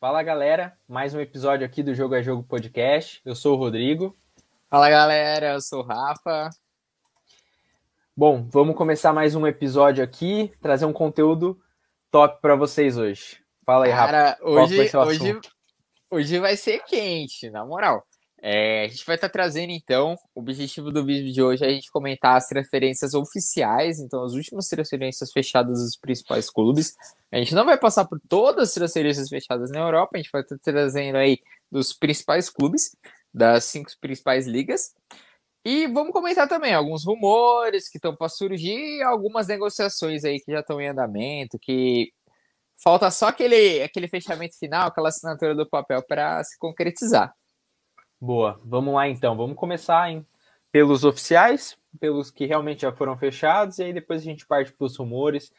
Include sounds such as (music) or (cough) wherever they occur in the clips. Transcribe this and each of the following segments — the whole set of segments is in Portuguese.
Fala galera, mais um episódio aqui do Jogo é Jogo Podcast. Eu sou o Rodrigo. Fala galera, eu sou o Rafa. Bom, vamos começar mais um episódio aqui, trazer um conteúdo top para vocês hoje. Fala aí, Cara, Rafa. hoje, vai hoje, hoje vai ser quente, na moral. É, a gente vai estar tá trazendo então, o objetivo do vídeo de hoje é a gente comentar as transferências oficiais, então as últimas transferências fechadas dos principais clubes. A gente não vai passar por todas as transferências fechadas na Europa, a gente vai estar tá trazendo aí dos principais clubes, das cinco principais ligas. E vamos comentar também alguns rumores que estão para surgir, algumas negociações aí que já estão em andamento, que falta só aquele, aquele fechamento final, aquela assinatura do papel para se concretizar. Boa, vamos lá então. Vamos começar hein, pelos oficiais, pelos que realmente já foram fechados, e aí depois a gente parte para os rumores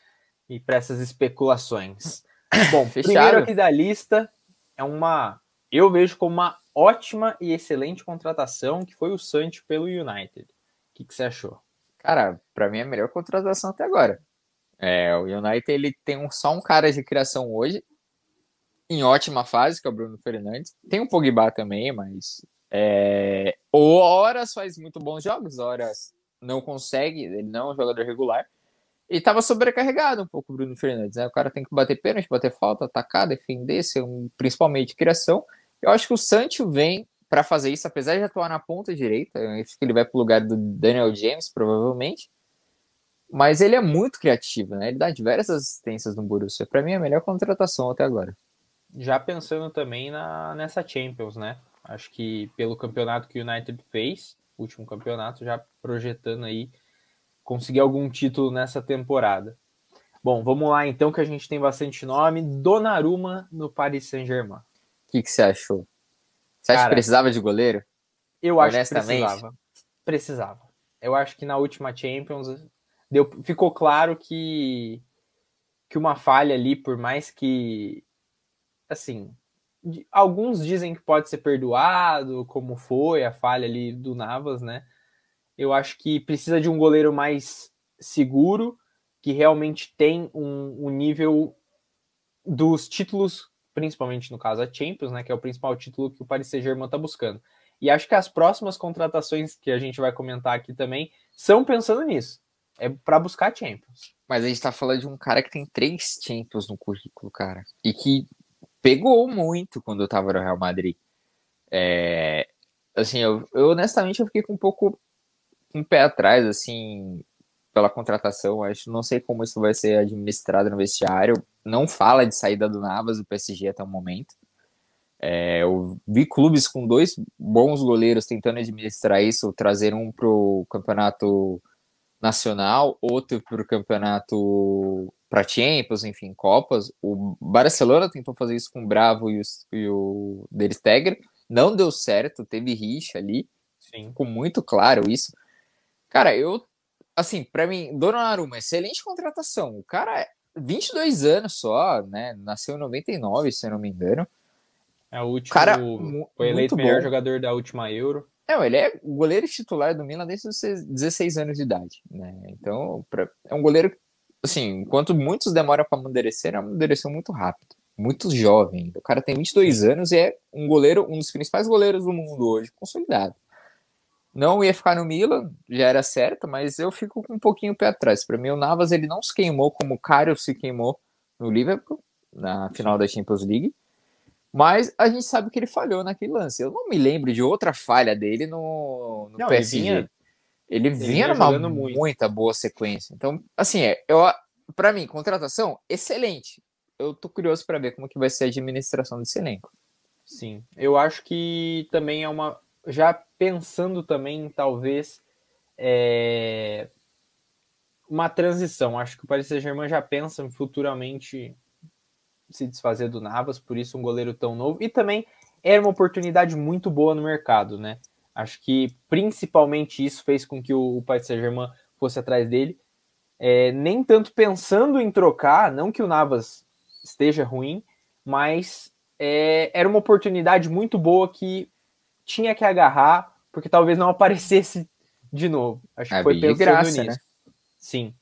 e para essas especulações. (coughs) Bom, Fechado. primeiro aqui da lista é uma. Eu vejo como uma ótima e excelente contratação que foi o Sancho pelo United. O que, que você achou? Cara, para mim é a melhor contratação até agora. É, o United ele tem um, só um cara de criação hoje, em ótima fase, que é o Bruno Fernandes. Tem o Pogba também, mas é, horas faz muito bons jogos, horas não consegue, ele não é um jogador regular. E tava sobrecarregado um pouco o Bruno Fernandes, né? O cara tem que bater pênalti, bater falta, atacar, defender, ser um, principalmente criação. Eu acho que o Sancho vem para fazer isso, apesar de atuar na ponta direita. Eu acho que ele vai pro lugar do Daniel James, provavelmente. Mas ele é muito criativo, né? Ele dá diversas assistências no Borussia. Para mim, é a melhor contratação até agora já pensando também na, nessa Champions, né? Acho que pelo campeonato que o United fez, último campeonato, já projetando aí conseguir algum título nessa temporada. Bom, vamos lá então, que a gente tem bastante nome. Donnarumma no Paris Saint-Germain. O que, que você achou? Você acha Cara, que precisava de goleiro? Eu acho que precisava. Precisava. Eu acho que na última Champions deu, ficou claro que, que uma falha ali, por mais que assim, alguns dizem que pode ser perdoado, como foi a falha ali do Navas, né? Eu acho que precisa de um goleiro mais seguro, que realmente tem um, um nível dos títulos, principalmente no caso a Champions, né? Que é o principal título que o Paris Saint-Germain está buscando. E acho que as próximas contratações que a gente vai comentar aqui também são pensando nisso. É para buscar Champions. Mas a gente tá falando de um cara que tem três Champions no currículo, cara. E que pegou muito quando eu tava no Real Madrid. É, assim, eu, eu, honestamente eu fiquei com um pouco um pé atrás, assim, pela contratação. Acho, não sei como isso vai ser administrado no vestiário. Não fala de saída do Navas do PSG até o momento. É, eu vi clubes com dois bons goleiros tentando administrar isso, trazer um pro campeonato nacional, outro pro campeonato para Champions, enfim, Copas. O Barcelona tentou fazer isso com o Bravo e o, e o Der Stegen. Não deu certo, teve rixa ali. Sim. Ficou muito claro isso. Cara, eu, assim, para mim, Donnarumma, excelente contratação. O cara é 22 anos só, né? Nasceu em 99, se eu não me engano. É o último. Cara, foi eleito melhor bom. jogador da última Euro. Não, ele é goleiro titular do Milan desde os 16 anos de idade, né? Então, pra, é um goleiro assim, enquanto muitos demoram para amadurecer, ele amadureceu muito rápido. Muito jovem. O cara tem 22 anos e é um goleiro, um dos principais goleiros do mundo hoje, consolidado. Não ia ficar no Milan, já era certo, mas eu fico com um pouquinho o pé atrás. Para mim, o Navas ele não se queimou como o Cario se queimou no Liverpool, na final da Champions League. Mas a gente sabe que ele falhou naquele lance. Eu não me lembro de outra falha dele no, no não, PSG. Vinha, ele, ele vinha numa muito. muita boa sequência. Então, assim, é, eu, para mim, contratação, excelente. Eu tô curioso para ver como que vai ser a administração desse elenco. Sim, eu acho que também é uma. Já pensando também, talvez, é, uma transição. Acho que o Paris Saint-Germain já pensa futuramente se desfazer do Navas, por isso um goleiro tão novo. E também era uma oportunidade muito boa no mercado, né? Acho que principalmente isso fez com que o, Paris Saint-Germain fosse atrás dele. É, nem tanto pensando em trocar, não que o Navas esteja ruim, mas é, era uma oportunidade muito boa que tinha que agarrar, porque talvez não (laughs) aparecesse de novo. Acho que foi pensando graça, nisso. Né? Sim.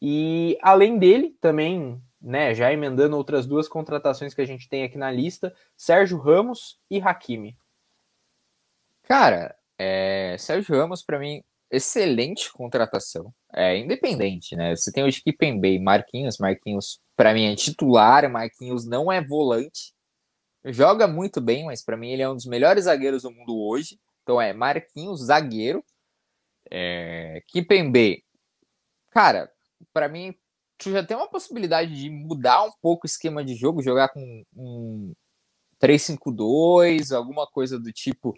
E além dele, também né, já emendando outras duas contratações que a gente tem aqui na lista, Sérgio Ramos e Hakimi. Cara, é, Sérgio Ramos, para mim, excelente contratação. É independente, né? Você tem o Skipembe e Marquinhos. Marquinhos, para mim, é titular. Marquinhos não é volante. Joga muito bem, mas para mim ele é um dos melhores zagueiros do mundo hoje. Então é Marquinhos, zagueiro. É, Kipembe, cara, para mim tu já tem uma possibilidade de mudar um pouco o esquema de jogo, jogar com um 3-5-2, alguma coisa do tipo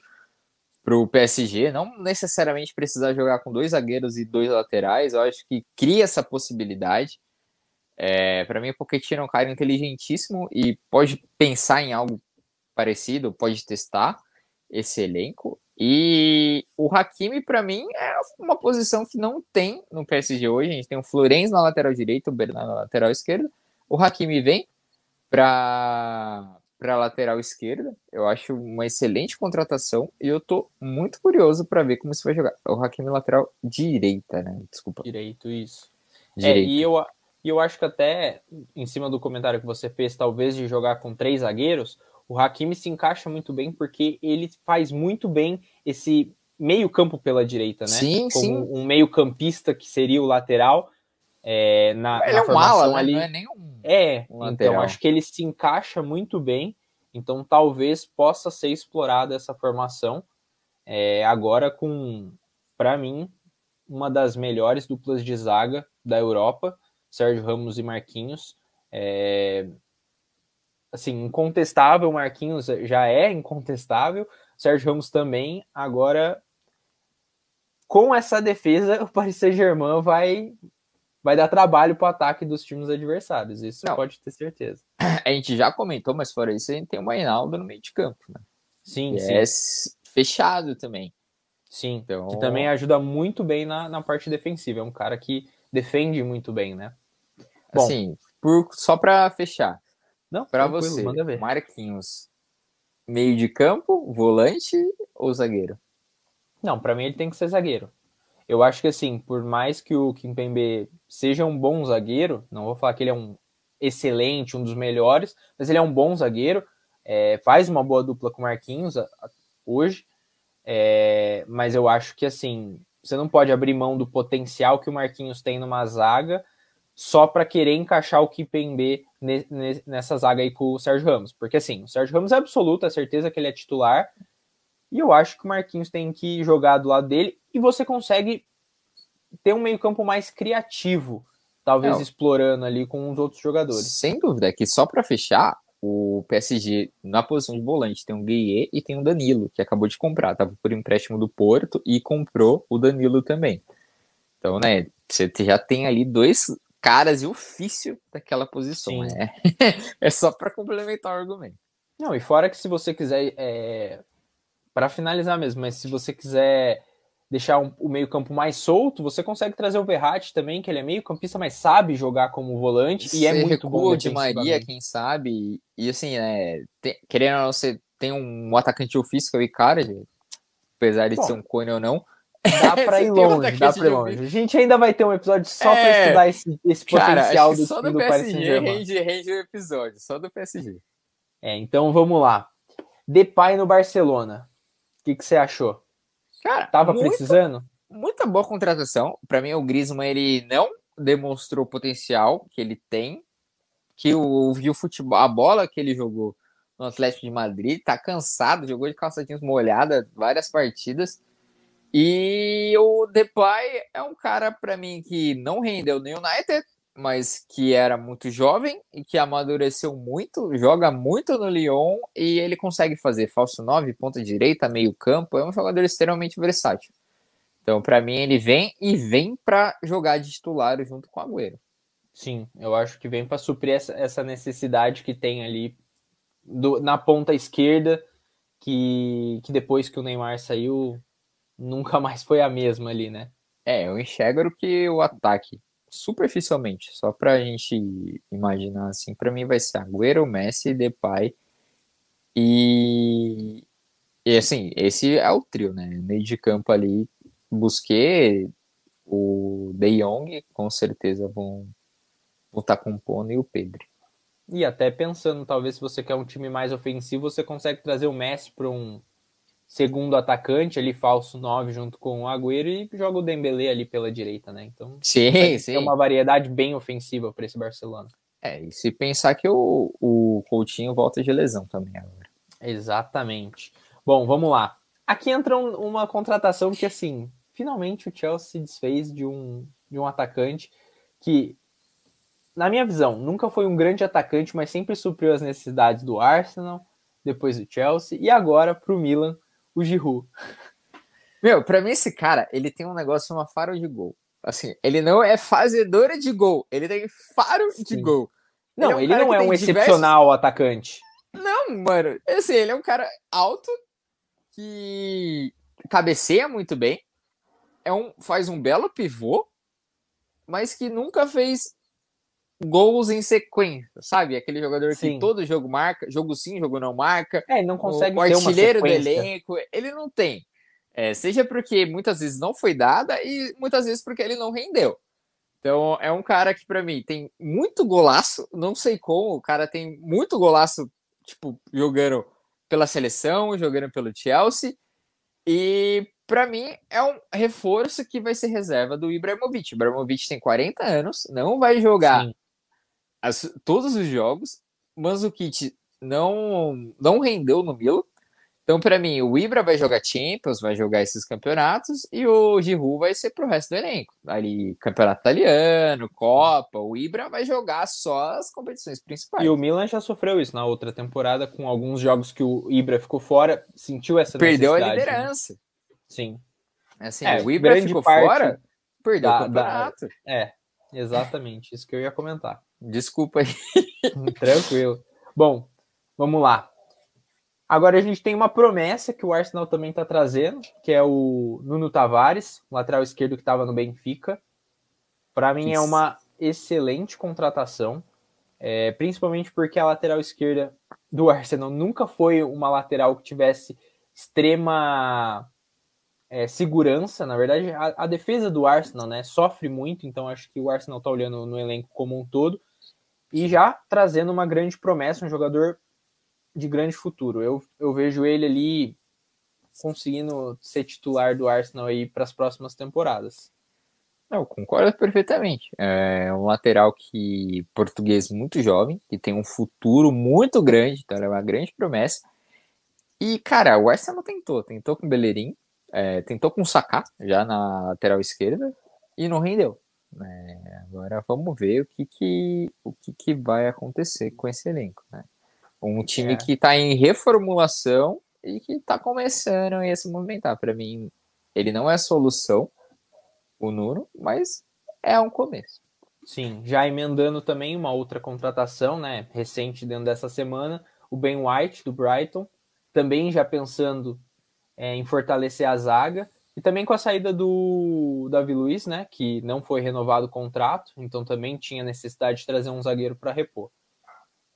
pro PSG, não necessariamente precisar jogar com dois zagueiros e dois laterais, eu acho que cria essa possibilidade. É, para mim, o Pochettino é um cara inteligentíssimo e pode pensar em algo parecido, pode testar esse elenco. E o Hakimi, para mim, é uma posição que não tem no PSG hoje. A gente tem o Florenz na lateral direita, o Bernardo na lateral esquerda. O Hakimi vem para para lateral esquerda. Eu acho uma excelente contratação e eu tô muito curioso para ver como isso vai jogar. O Hakimi lateral direita, né? Desculpa. Direito, isso. Direito. É, e eu, e eu acho que até em cima do comentário que você fez, talvez de jogar com três zagueiros, o Hakimi se encaixa muito bem porque ele faz muito bem esse meio campo pela direita, né? Sim, Como sim. um meio campista que seria o lateral é, na, ele na é um ala, né? ali. Não é nem um... É, um então acho que ele se encaixa muito bem. Então talvez possa ser explorada essa formação é, agora com, para mim, uma das melhores duplas de zaga da Europa, Sérgio Ramos e Marquinhos. É, assim, incontestável, Marquinhos já é incontestável, Sérgio Ramos também. Agora, com essa defesa, (laughs) o Paris Saint-Germain vai vai dar trabalho para o ataque dos times adversários. Isso Não. pode ter certeza. (clears throat) A gente já comentou, mas fora isso, a gente tem o Mainaldo no meio de campo, né? Sim. É fechado também. Sim, então... que também ajuda muito bem na, na parte defensiva. É um cara que defende muito bem, né? Bom, assim, por, só para fechar. Não, para você, Marquinhos, meio de campo, volante ou zagueiro? Não, para mim ele tem que ser zagueiro. Eu acho que assim, por mais que o Kimpembe seja um bom zagueiro, não vou falar que ele é um excelente, um dos melhores, mas ele é um bom zagueiro, é, faz uma boa dupla com o Marquinhos hoje, é, mas eu acho que assim, você não pode abrir mão do potencial que o Marquinhos tem numa zaga só para querer encaixar o Kipembe nessa zaga aí com o Sérgio Ramos, porque assim, o Sérgio Ramos é absoluto, a certeza que ele é titular, e eu acho que o Marquinhos tem que jogar do lado dele e você consegue ter um meio-campo mais criativo, talvez Não. explorando ali com os outros jogadores. Sem dúvida, é que só para fechar, o PSG na posição de volante tem um Gueye e tem um Danilo, que acabou de comprar, tava por empréstimo do Porto e comprou o Danilo também. Então, né, você já tem ali dois caras de ofício daquela posição, né? (laughs) é só para complementar o argumento. Não, e fora que se você quiser é, para finalizar mesmo, mas se você quiser deixar um, o meio-campo mais solto, você consegue trazer o Verratti também, que ele é meio-campista, mas sabe jogar como volante e é muito bom. de Maria, quem sabe, e assim, é, tem, querendo ou não, você tem um atacante ofício que é o Icardi, apesar de bom, ser um cone ou não. Dá pra (laughs) ir longe, um dá pra ir longe. A gente ainda vai ter um episódio só é, pra estudar esse, esse cara, potencial do só do, do PSG rende, rende o episódio, só do PSG. É, então vamos lá. Depay no Barcelona que, que você achou? Cara, tava muito, precisando? Muita boa contratação. Para mim, o Griezmann ele não demonstrou o potencial que ele tem, que o, o futebol, a bola que ele jogou no Atlético de Madrid, tá cansado, jogou de calçadinhos molhada várias partidas. E o Depay é um cara para mim que não rendeu no United, mas que era muito jovem e que amadureceu muito, joga muito no Lyon e ele consegue fazer falso 9, ponta direita, meio campo, é um jogador extremamente versátil. Então, para mim, ele vem e vem para jogar de titular junto com o Agüero. Sim, eu acho que vem para suprir essa, essa, necessidade que tem ali do, na ponta esquerda, que, que depois que o Neymar saiu, nunca mais foi a mesma ali, né? É, eu enxergo que o ataque superficialmente, só pra gente imaginar assim, para mim vai ser Agüero, Messi, Depay e e assim, esse é o trio, né? Meio de campo ali, Busquets, o De Jong, com certeza vão o tá compondo e o Pedro. E até pensando, talvez se você quer um time mais ofensivo, você consegue trazer o Messi para um segundo atacante ali, falso 9, junto com o Agüero e joga o Dembélé ali pela direita, né? Então, sim, sim. é uma variedade bem ofensiva para esse Barcelona. É, e se pensar que o, o Coutinho volta de lesão também agora. Exatamente. Bom, vamos lá. Aqui entra um, uma contratação que, assim, finalmente o Chelsea se desfez de um, de um atacante que, na minha visão, nunca foi um grande atacante, mas sempre supriu as necessidades do Arsenal, depois do Chelsea, e agora para o Milan, o Giroud. Meu, para mim esse cara, ele tem um negócio, uma faro de gol. Assim, ele não é fazedora de gol, ele tem faro Sim. de gol. Não, ele, é um ele não é um excepcional diversos... atacante. Não, mano, assim, ele é um cara alto que cabeceia muito bem, é um, faz um belo pivô, mas que nunca fez gols em sequência, sabe? Aquele jogador sim. que todo jogo marca, jogo sim, jogo não marca. É, não consegue o, o artilheiro do elenco, ele não tem. É, seja porque muitas vezes não foi dada e muitas vezes porque ele não rendeu. Então é um cara que para mim tem muito golaço, não sei como, o cara tem muito golaço, tipo, jogando pela seleção, jogando pelo Chelsea. E para mim é um reforço que vai ser reserva do Ibrahimovic. Ibrahimovic tem 40 anos, não vai jogar as, todos os jogos. Manzukic não não rendeu no Milan. Então, para mim, o Ibra vai jogar Champions, vai jogar esses campeonatos, e o Giroud vai ser pro resto do elenco. Ali, campeonato italiano, Copa, o Ibra vai jogar só as competições principais. E o Milan já sofreu isso na outra temporada, com alguns jogos que o Ibra ficou fora, sentiu essa Perdeu a né? liderança. Né? Sim. Assim, é, o Ibra ficou fora, perdeu da, o campeonato. Da... É, exatamente, isso que eu ia comentar. Desculpa aí. Tranquilo. Bom, vamos lá. Agora a gente tem uma promessa que o Arsenal também está trazendo, que é o Nuno Tavares, lateral esquerdo que estava no Benfica. Para mim Isso. é uma excelente contratação, é, principalmente porque a lateral esquerda do Arsenal nunca foi uma lateral que tivesse extrema é, segurança. Na verdade, a, a, defesa do Arsenal né, sofre muito, então acho que o Arsenal está olhando no elenco como um todo. E já trazendo uma grande promessa, um jogador de grande futuro. Eu, eu vejo ele ali conseguindo ser titular do Arsenal aí para as próximas temporadas. Não, concordo perfeitamente. É um lateral que português muito jovem, que tem um futuro muito grande, então é uma grande promessa. E, cara, o Arsenal tentou, tentou com o Bellerin, é, tentou com o Saká, já na lateral esquerda, e não rendeu. É, agora vamos ver o que, que, o que, que vai acontecer com esse elenco, né? Um time é. que está em reformulação e que está começando a se movimentar. Para mim, ele não é solução, o Nuno, mas é um começo. Sim, já emendando também uma outra contratação, né, recente dentro dessa semana, o Ben White do Brighton, também já pensando é, em fortalecer a zaga e também com a saída do Davi Luiz, né, que não foi renovado o contrato, então também tinha necessidade de trazer um zagueiro para repor.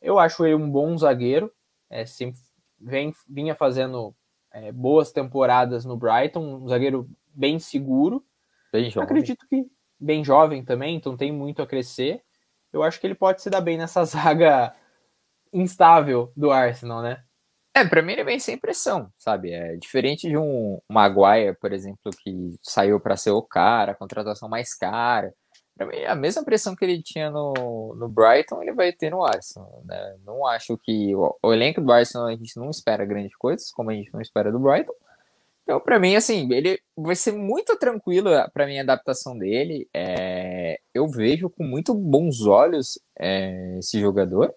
Eu acho ele um bom zagueiro, é, sempre vem, vinha fazendo é, boas temporadas no Brighton, um zagueiro bem seguro. Bem jovem. Acredito que bem jovem também, então tem muito a crescer. Eu acho que ele pode se dar bem nessa (laughs) zaga instável do Arsenal, né? É, pra mim ele vem sem pressão, sabe? É diferente de um Maguire, por exemplo, que saiu para ser o cara, contratação mais cara a mesma pressão que ele tinha no, no Brighton, ele vai ter no Arsenal. Né? Não acho que o, o, elenco do Arsenal a gente não espera grandes coisas, como a gente não espera do Brighton. Então, para mim, assim, ele vai ser muito tranquilo para mim a adaptação dele. É, eu vejo com muito bons olhos é, esse jogador.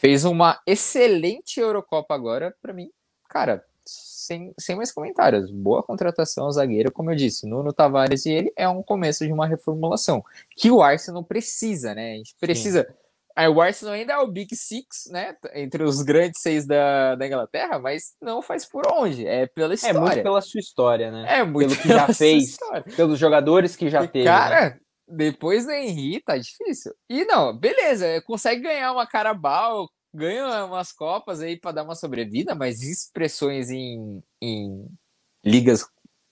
Fez uma excelente Eurocopa agora, para mim, cara, sem, sem mais comentários. Boa contratação, zagueiro, como eu disse, Nuno Tavares e ele é um começo de uma reformulação que o Arsenal precisa, né? A gente precisa. Aí o Arsenal ainda é o Big Six, né? Entre os grandes seis da, da Inglaterra, mas não faz por onde. É pela história. É muito pela sua história, né? É muito pelo que já fez, pelos jogadores que já e teve. Cara, né? Depois do Henry tá difícil. E não, beleza, consegue ganhar uma Carabao, ganha umas copas aí para dar uma sobrevida, mas expressões em, em ligas,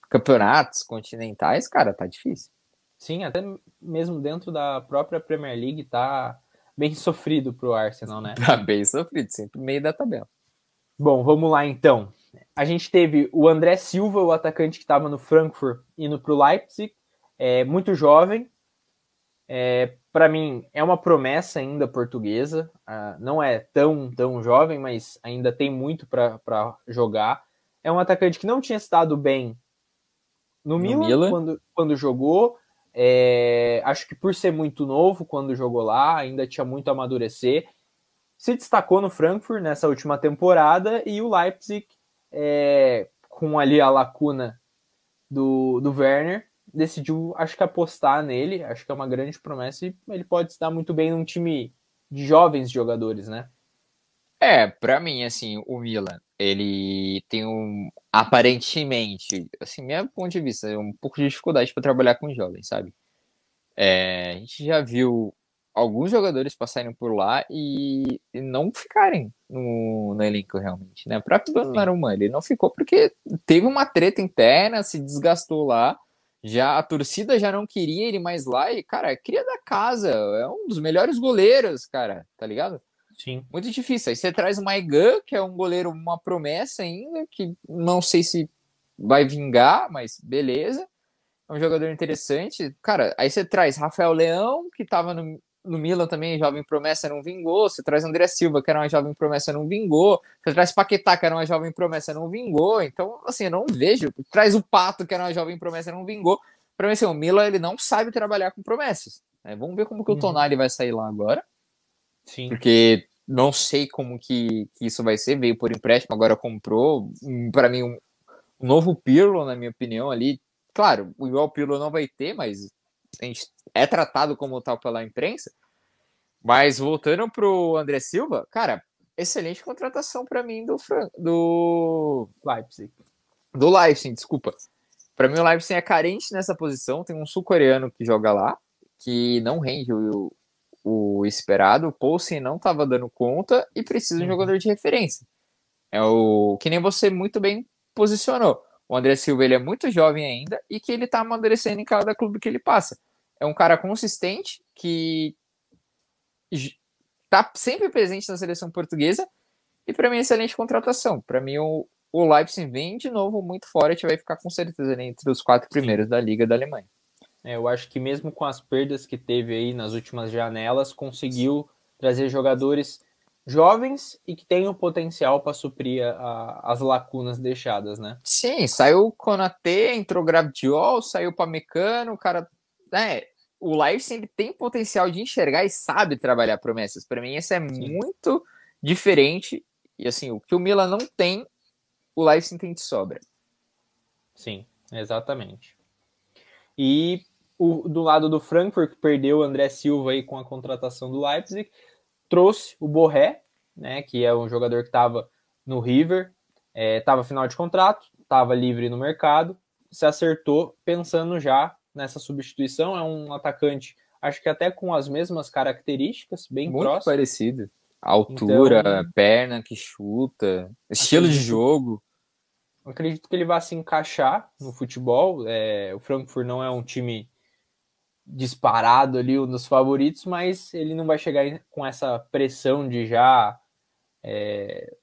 campeonatos continentais, cara, tá difícil. Sim, até mesmo dentro da própria Premier League tá bem sofrido pro Arsenal, né? (laughs) Tá bem sofrido, sempre meio da tabela. Bom, vamos lá então. A gente teve o André Silva, o atacante que estava no Frankfurt, indo para o Leipzig, é, muito jovem. É, para mim, é uma promessa ainda portuguesa. Ah, não é tão, tão jovem, mas ainda tem muito para jogar. É um atacante que não tinha estado bem no, no Milan, Milan, Quando, quando jogou. É, acho que por ser muito novo quando jogou lá, ainda tinha muito a amadurecer. Se destacou no Frankfurt nessa última temporada e o Leipzig, é, com ali a lacuna do, do Werner, decidiu, acho que apostar nele. Acho que é uma grande promessa e ele pode estar muito bem num time de jovens jogadores, né? É, para mim, assim, o Milan, ele tem um, aparentemente, assim, meu ponto de vista, um pouco de dificuldade para trabalhar com jovens, sabe? É, a gente já viu alguns jogadores passarem por lá e, e não ficarem no, no, elenco realmente, né? O próprio Donnarumma, ele não ficou porque teve uma treta interna, se desgastou lá, já a torcida já não queria ele mais lá e, cara, cria da casa, é um dos melhores goleiros, cara, tá ligado? Sim. Muito difícil. Aí você traz o Maigan, que é um goleiro, uma promessa ainda, que não sei se vai vingar, mas beleza. É um jogador interessante. Cara, aí você traz Rafael Leão, que tava no, no Milan também, jovem promessa, não vingou. Você traz André Silva, que era uma jovem promessa, não vingou. Você traz Paquetá, que era uma jovem promessa, não vingou. Então, assim, eu não vejo. Traz o Pato, que era uma jovem promessa, não vingou. Pra mim, assim, o Milan, ele não sabe trabalhar com promessas. É, vamos ver como que o uhum. Tonali vai sair lá agora. Sim. Porque não sei como que, que, isso vai ser. Veio por empréstimo, agora comprou. Para mim, um, um, novo Pirlo, na minha opinião, ali. Claro, o igual Pirlo não vai ter, mas a gente é tratado como tal pela imprensa. Mas voltando pro André Silva, cara, excelente contratação para mim do, do Leipzig. Do Leipzig, desculpa. Para mim, o Leipzig é carente nessa posição. Tem um sul-coreano que joga lá, que não rende o, o esperado, o Poulsen não estava dando conta e precisa de um uhum. jogador de referência. É o que nem você muito bem posicionou. O André Silva ele é muito jovem ainda e que ele está amadurecendo em cada clube que ele passa. É um cara consistente que está sempre presente na seleção portuguesa e para mim é excelente contratação. Para mim o, o Leipzig vem de novo muito forte, vai ficar com certeza entre os quatro primeiros da Liga da Alemanha. É, eu acho que mesmo com as perdas que teve aí nas últimas janelas, conseguiu trazer jogadores jovens e que têm o potencial para suprir a, as lacunas deixadas, né? Sim, saiu o Konate, entrou Gravdiol, saiu para Mecano, o cara, né, o Leipzig tem potencial de enxergar e sabe trabalhar promessas. Para mim isso é Sim. muito diferente e assim, o que o Milan não tem, o Leipzig tem de sobra. Sim, exatamente. E o, do lado do Frankfurt, que perdeu o André Silva aí com a contratação do Leipzig, trouxe o Borré, né, que é um jogador que estava no River, estava é, final de contrato, estava livre no mercado, se acertou pensando já nessa substituição. É um atacante, acho que até com as mesmas características, bem Muito próximo. parecido. Altura, então, perna que chuta, estilo de jogo. Acredito que ele vai se encaixar no futebol. É, o Frankfurt não é um time disparado ali, um dos favoritos, mas ele não vai chegar com essa pressão de já é,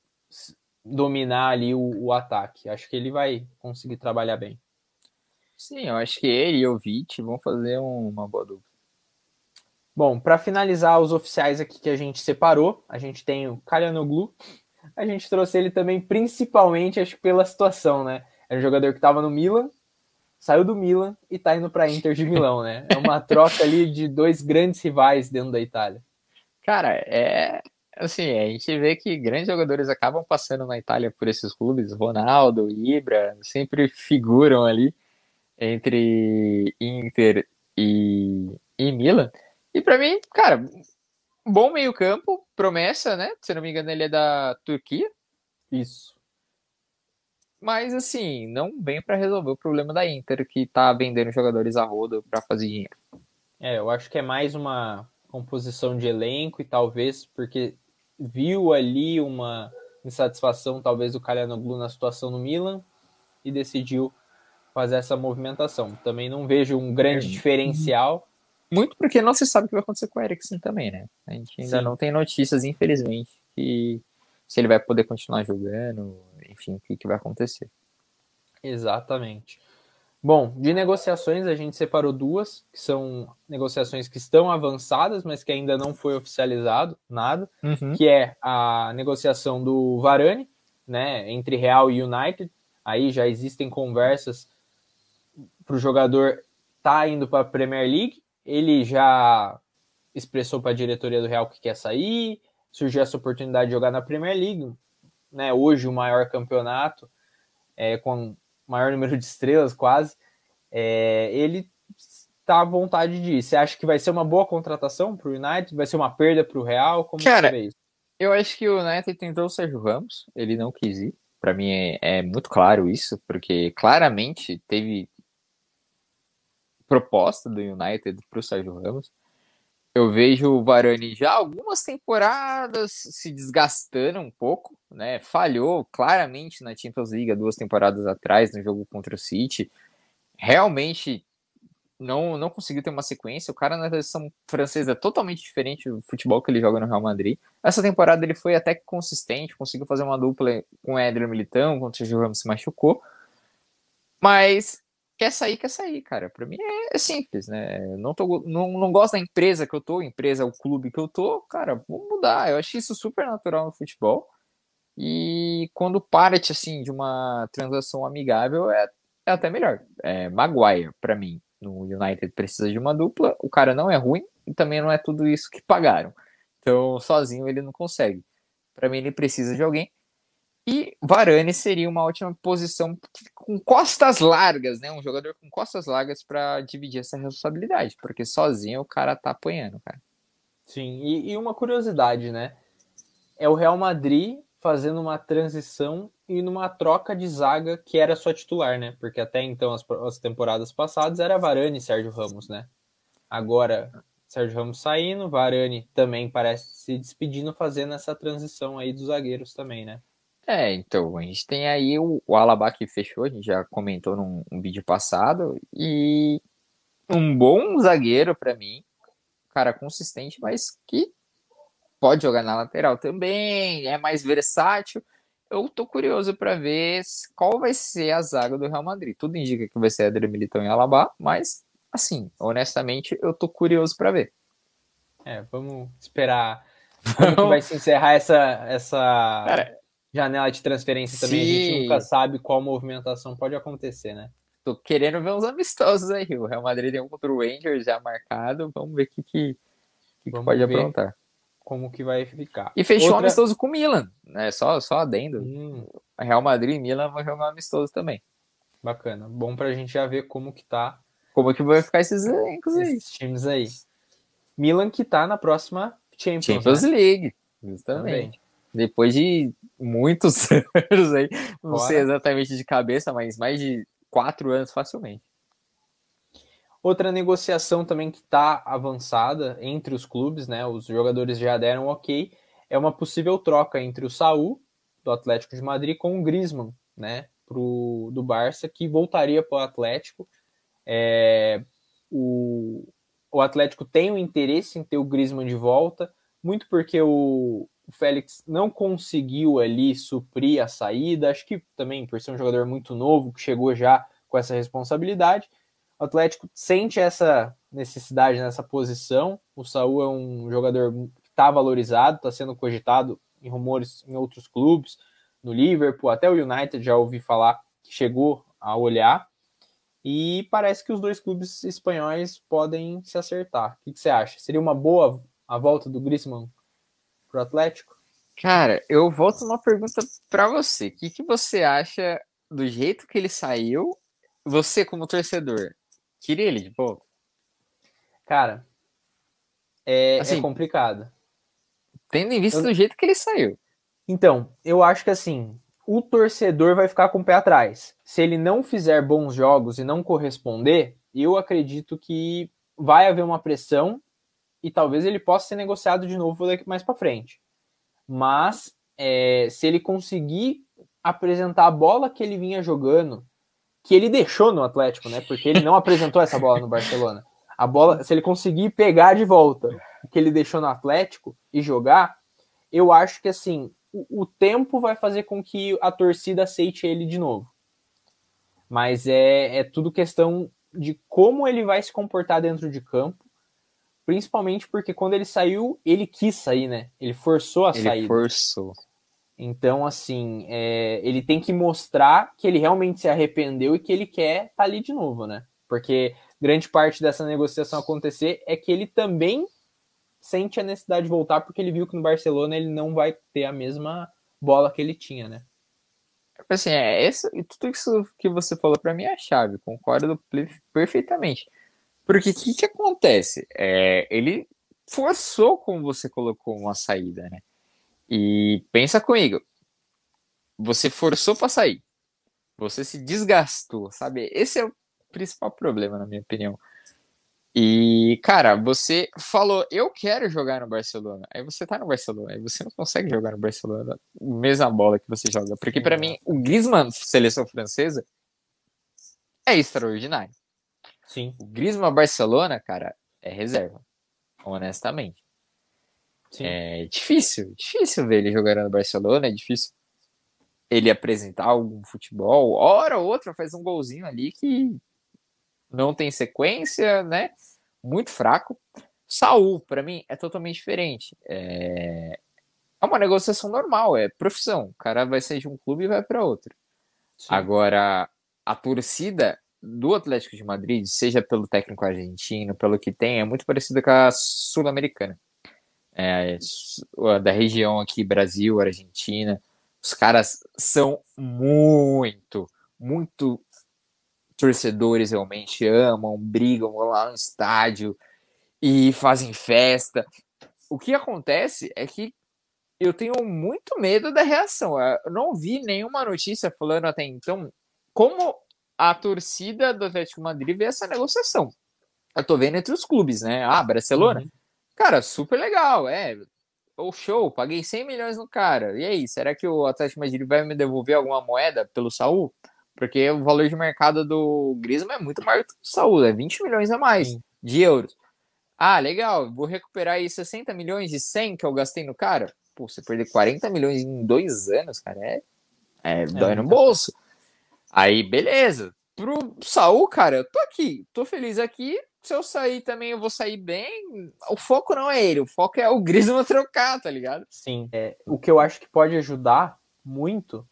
dominar ali o, o, ataque. Acho que ele vai conseguir trabalhar bem. Sim, eu acho que ele e o Vit vão fazer uma boa dupla. Bom, para finalizar os oficiais aqui que a gente separou, a gente tem o Kalyanoglu. A gente trouxe ele também principalmente, acho pela situação, né? É um jogador que estava no Milan, saiu do Milan e tá indo para Inter de Milão, né? É uma troca ali de dois grandes rivais dentro da Itália. Cara, é assim, a gente vê que grandes jogadores acabam passando na Itália por esses clubes, Ronaldo, Ibra, sempre figuram ali entre Inter e, e Milan. E para mim, cara, bom meio-campo, promessa, né? Se não me engano, ele é da Turquia. Isso mas assim, não vem para resolver o problema da Inter, que tá vendendo jogadores a roda para fazer dinheiro. É, eu acho que é mais uma composição de elenco e talvez porque viu ali uma insatisfação, talvez, do Calhanoglu na situação no Milan e decidiu fazer essa movimentação. Também não vejo um grande é. diferencial. Muito porque não se sabe o que vai acontecer com o Eriksen também, né? A gente ainda Sim. não tem notícias, infelizmente, que se ele vai poder continuar jogando, enfim, o que, que vai acontecer. Exatamente. Bom, de negociações a gente separou duas, que são negociações que estão avançadas, mas que ainda não foi oficializado nada, uhum. que é a negociação do Varane, né, entre Real e United. Aí já existem conversas para o jogador tá indo para a Premier League. Ele já expressou para a diretoria do Real que quer sair. Surgiu essa oportunidade de jogar na Premier League, né? Hoje o maior campeonato é, com maior número de estrelas, quase, é, ele está à vontade de ir. Você acha que vai ser uma boa contratação para o United? Vai ser uma perda para o Real? Como Cara, você vê isso? Eu acho que o United tentou o Sérgio Ramos, ele não quis ir. Para mim é, é, muito claro isso, porque claramente teve proposta do United para o Sérgio Ramos. Eu vejo o Varane já algumas temporadas se desgastando um pouco, né? Falhou claramente na Champions League duas temporadas atrás, no jogo contra o City. Realmente não, não conseguiu ter uma sequência. O cara na seleção francesa é totalmente diferente do futebol que ele joga no Real Madrid. Essa temporada ele foi até consistente, conseguiu fazer uma dupla com o Éder Militão, quando o Sergio Ramos se machucou. Mas quer sair, quer sair, cara. Para mim é, é, simples, né? Não, tô, não, não gosto da empresa que eu tô, empresa o clube que eu tô, cara, vou mudar. Eu acho isso super natural no futebol. E quando parte assim de uma transação amigável é, é até melhor. É, Maguire, para mim, no United precisa de uma dupla. O cara não é ruim e também não é tudo isso que pagaram. Então, sozinho ele não consegue. Para mim, ele precisa de alguém. E Varane seria uma ótima posição com costas largas, né? Um jogador com costas largas para dividir essa responsabilidade, porque sozinho o cara tá apanhando, cara. Sim, e, e, uma curiosidade, né? É o Real Madrid fazendo uma transição e numa troca de zaga que era sua titular, né? Porque até então, as, as temporadas passadas, era Varane e Sérgio Ramos, né? Agora, Sérgio Ramos saindo, Varane também parece se despedindo, fazendo essa transição aí dos zagueiros também, né? É, então, a gente tem aí o, o Alaba que fechou, a gente já comentou num um vídeo passado, e um bom zagueiro para mim, cara consistente, mas que pode jogar na lateral também, é mais versátil. Eu tô curioso para ver qual vai ser a zaga do Real Madrid. Tudo indica que vai ser Adriano Militão e Alaba, mas assim, honestamente, eu tô curioso para ver. É, vamos esperar (laughs) como que vai se encerrar essa essa Cara, janela de transferência também, Sim. a gente nunca sabe qual movimentação pode acontecer, né? Tô querendo ver uns amistosos aí. O Real Madrid tem um contra o Rangers já marcado. Vamos ver o que, que, que, que pode aprontar. Como que vai ficar. E fechou Outra... um amistoso com o Milan, né? Só, só adendo. Hum. Real Madrid e Milan vão jogar um amistoso também. Bacana. Bom pra gente já ver como que tá. Como que vai ficar esses elencos aí. Esses times aí. Milan que tá na próxima Champions, Champions né? League. Justamente. Também depois de muitos (laughs) anos aí, não Bora. sei exatamente de cabeça, mas mais de quatro anos facilmente. Outra negociação também que está avançada entre os clubes, né? Os jogadores já deram ok. É uma possível troca entre o Saul, do Atlético de Madrid, com o Griezmann, né? Pro, do Barça, que voltaria para o Atlético. É, o, o Atlético tem o interesse em ter o Griezmann de volta, muito porque o, o Félix não conseguiu ali suprir a saída, acho que também por ser um jogador muito novo, que chegou já com essa responsabilidade. O Atlético sente essa necessidade nessa posição. O Saul é um jogador que está valorizado, está sendo cogitado em rumores em outros clubes, no Liverpool, até o United já ouvi falar que chegou a olhar. E parece que os dois clubes espanhóis podem se acertar. O que, você acha? Seria uma boa a volta do Griezmann pro Atlético? Cara, eu volto uma pergunta para você. O que, que você acha do jeito que ele saiu? Você, como torcedor, queria ele de volta? Cara, é, é assim, é complicado. Tendo em vista eu... do jeito que ele saiu. Então, eu acho que assim, o torcedor vai ficar com o pé atrás. Se ele não fizer bons jogos e não corresponder, eu acredito que vai haver uma pressão e talvez ele possa ser negociado de novo daqui mais para frente. Mas é, se ele conseguir apresentar a bola que ele vinha jogando, que ele deixou no Atlético, né? Porque ele não (laughs) apresentou essa bola no Barcelona. A bola, se ele conseguir pegar de volta o que ele deixou no Atlético e jogar, eu acho que assim, o, o tempo vai fazer com que a torcida aceite ele de novo. Mas é, é tudo questão de como ele vai se comportar dentro de campo, principalmente porque quando ele saiu, ele quis sair, né? Ele forçou a ele saída. forçou. Então, assim, é, ele tem que mostrar que ele realmente se arrependeu e que ele quer estar tá ali de novo, né? Porque grande parte dessa negociação acontecer é que ele também sente a necessidade de voltar porque ele viu que no Barcelona ele não vai ter a mesma bola que ele tinha, né? Assim, é, esse, tudo isso que você falou para mim é chave, concordo perfeitamente. Porque o que, que acontece? É, ele forçou, como você colocou, uma saída, né? E pensa comigo, você forçou para sair, você se desgastou, sabe? Esse é o principal problema, na minha opinião. E, cara, você falou, eu quero jogar no Barcelona. Aí você tá no Barcelona, aí você não consegue jogar no Barcelona a mesma bola que você joga. Porque, para mim, o Griezmann, seleção francesa, é extraordinário. Sim. O Griezmann Barcelona, cara, é reserva. Honestamente. Sim. É difícil, difícil ver ele jogar no Barcelona, é difícil ele apresentar algum futebol. Hora ou outra faz um golzinho ali que não tem sequência, né? Muito fraco. Saul, para mim, é totalmente diferente. É... é uma negociação normal, é profissão. O cara vai sair de um clube e vai para outro. Sim. Agora, a torcida do Atlético de Madrid, seja pelo técnico argentino, pelo que tem, é muito parecida com a sul-americana. É, da região aqui, Brasil, Argentina. Os caras são muito, muito torcedores realmente amam, brigam, vão lá no estádio e fazem festa. O que acontece é que eu tenho muito medo da reação. Eu não vi nenhuma notícia falando até então como a torcida do Atlético Madrid vê essa negociação. Eu tô vendo entre os clubes, né? Ah, Barcelona. Uhum. Cara, super legal, é. O show, paguei 100 milhões no cara. E aí, será que o Atlético Madrid vai me devolver alguma moeda pelo Saul? Porque o valor de mercado do Griezmann é muito maior que o Saúl, é 20 milhões a mais Sim. de euros. Ah, legal, vou recuperar aí 60 milhões de 100 que eu gastei no cara. Pô, você perder 40 milhões em dois anos, cara, é, é, é dói no bolso. Aí, beleza. Pro Saúl, cara, eu tô aqui, tô feliz aqui. Se eu sair também, eu vou sair bem. O foco não é ele, o foco é o Griezmann (laughs) trocar, tá ligado? Sim. É, o que eu acho que pode ajudar muito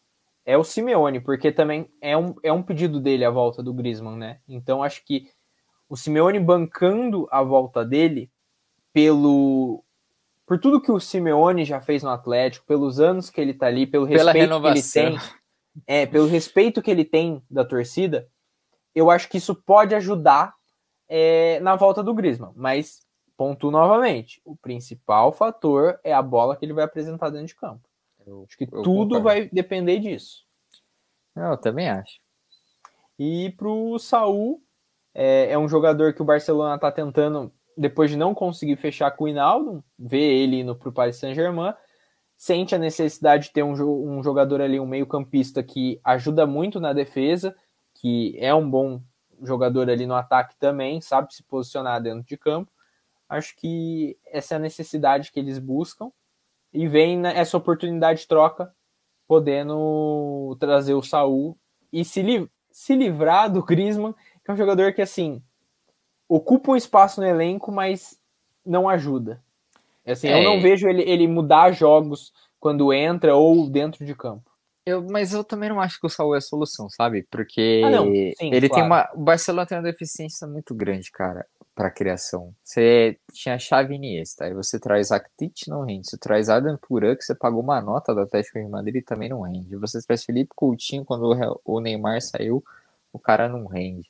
é o Simeone, porque também é um, é um pedido dele a volta do Griezmann, né? Então acho que o Simeone bancando a volta dele pelo por tudo que o Simeone já fez no Atlético, pelos anos que ele tá ali, pelo respeito que ele tem, é, pelo respeito que ele tem da torcida, eu acho que isso pode ajudar é, na volta do Griezmann. Mas ponto novamente, o principal fator é a bola que ele vai apresentar dentro de campo. Eu, acho que tudo concordo. vai depender disso. Eu também acho. E pro Saul, é, é um jogador que o Barcelona está tentando, depois de não conseguir fechar com o Hinaldo, ver ele indo pro Paris Saint-Germain, sente a necessidade de ter um, um jogador ali, um meio-campista que ajuda muito na defesa, que é um bom jogador ali no ataque também, sabe se posicionar dentro de campo. Acho que essa é a necessidade que eles buscam e vem essa oportunidade de troca, podendo trazer o Saul e se, li se livrar do Griezmann, que é um jogador que, assim, ocupa um espaço no elenco, mas não ajuda. Assim, é. Eu não vejo ele, ele mudar jogos quando entra ou dentro de campo. Eu, mas eu também não acho que o Saul é a solução, sabe? Porque ah, Sim, ele claro. tem uma. O Barcelona tem uma deficiência muito grande, cara para criação. Você tinha chave Iniesta, aí você traz Actit, não rende. Você traz Adam Turan, que você pagou uma nota do Atlético de Madrid, também não rende. Você traz Felipe Coutinho, quando o Neymar saiu, o cara não rende.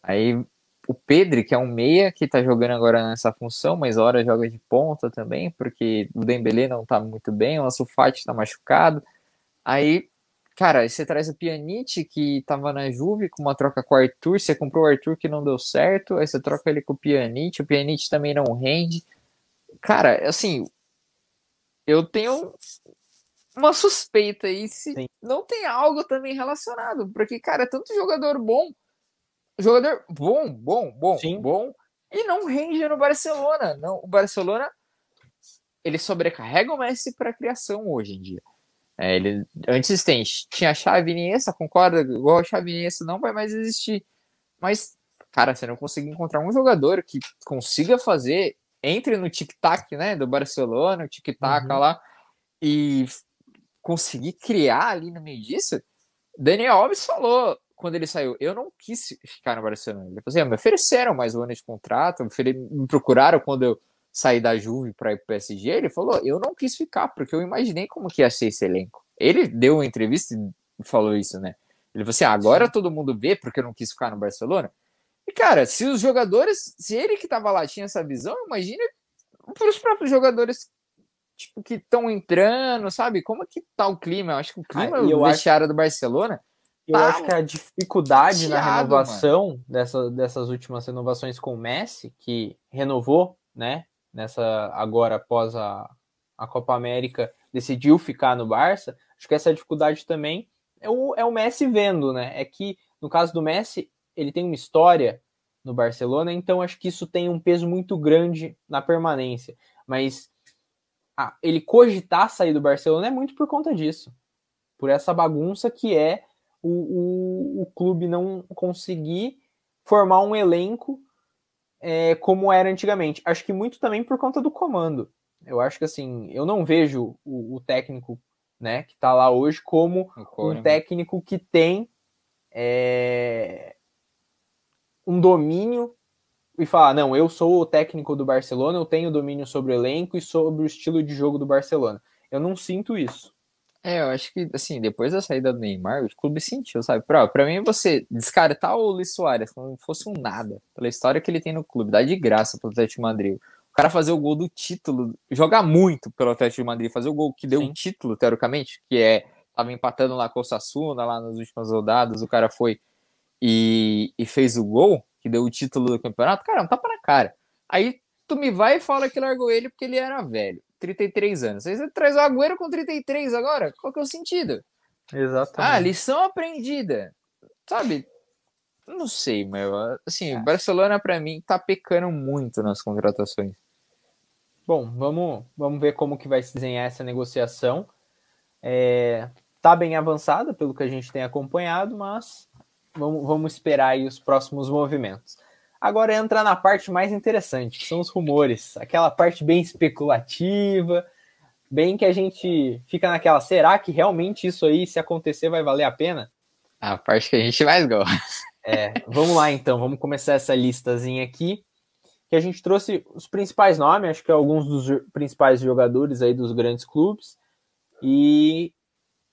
Aí o Pedro, que é um meia, que tá jogando agora nessa função, mas hora joga de ponta também, porque o Dembélé não tá muito bem, o Ansu Fati tá machucado. Aí Cara, você traz o Pjanic, que tava na Juve, com uma troca com o Arthur, você comprou o Arthur que não deu certo, aí você troca ele com o Pjanic, o Pjanic também não rende. Cara, assim, eu tenho uma suspeita aí se Sim. não tem algo também relacionado, porque, cara, é tanto jogador bom, jogador bom, bom, bom, Sim. bom, e não rende no Barcelona. Não, o Barcelona ele sobrecarrega o Messi para criação hoje em dia. É, ele antes tem tinha a Xavi Iniesta, concorda? Igual a Iniesta não vai mais existir. Mas cara, você não consegue encontrar um jogador que consiga fazer entre no tic-tac, né, do Barcelona, o tic-tac uhum. lá e conseguir criar ali no meio disso. Daniel Alves falou quando ele saiu, eu não quis ficar no Barcelona. Ele falou assim, ah, me ofereceram mais um ano de contrato, me procuraram quando eu sair da Juve para ir para o PSG, ele falou: eu não quis ficar, porque eu imaginei como que ia ser esse elenco. Ele deu uma entrevista e falou isso, né? Ele falou assim: ah, agora todo mundo vê porque eu não quis ficar no Barcelona. E, cara, se os jogadores, se ele que tava lá tinha essa visão, imagina para os próprios jogadores tipo, que estão entrando, sabe? Como é que tá o clima? Eu acho que o clima ah, do vestiário acho... do Barcelona. Eu tá acho que a dificuldade na renovação dessa, dessas últimas renovações com o Messi, que renovou, né? Nessa agora após a, a Copa América decidiu ficar no Barça, acho que essa dificuldade também é o, é o Messi vendo, né? É que no caso do Messi, ele tem uma história no Barcelona, então acho que isso tem um peso muito grande na permanência. Mas ah, ele cogitar sair do Barcelona é muito por conta disso. Por essa bagunça que é o, o, o clube não conseguir formar um elenco é, como era antigamente. Acho que muito também por conta do comando. Eu acho que assim, eu não vejo o, o técnico né, que está lá hoje como um técnico que tem é, um domínio e falar, não, eu sou o técnico do Barcelona, eu tenho domínio sobre o elenco e sobre o estilo de jogo do Barcelona. Eu não sinto isso. É, eu acho que, assim, depois da saída do Neymar, o clube sentiu, sabe? Pra, pra mim, você descartar o Luiz Soares como fosse um nada, pela história que ele tem no clube, dá de graça pro Atlético de Madrid. O cara fazer o gol do título, jogar muito pelo Atlético de Madrid, fazer o gol que deu o um título, teoricamente, que é, tava empatando lá com o Sassuna, lá nas últimas rodadas, o cara foi e, e fez o gol, que deu o título do campeonato, cara, não tá para cara. Aí tu me vai e fala que largou ele porque ele era velho. 33 anos. Você traz o Agüero com 33 agora? Qual que é o sentido? Exatamente. Ah, lição aprendida. Sabe? Não sei, meu. Assim, o Barcelona para mim tá pecando muito nas contratações. Bom, vamos, vamos ver como que vai se desenhar essa negociação. É, tá bem avançada pelo que a gente tem acompanhado, mas vamos, vamos esperar aí os próximos movimentos. Agora entra na parte mais interessante, que são os rumores, aquela parte bem especulativa, bem que a gente fica naquela, será que realmente isso aí, se acontecer, vai valer a pena? A parte que a gente mais gosta. É, vamos lá então, vamos começar essa listazinha aqui, que a gente trouxe os principais nomes, acho que alguns dos principais jogadores aí dos grandes clubes, e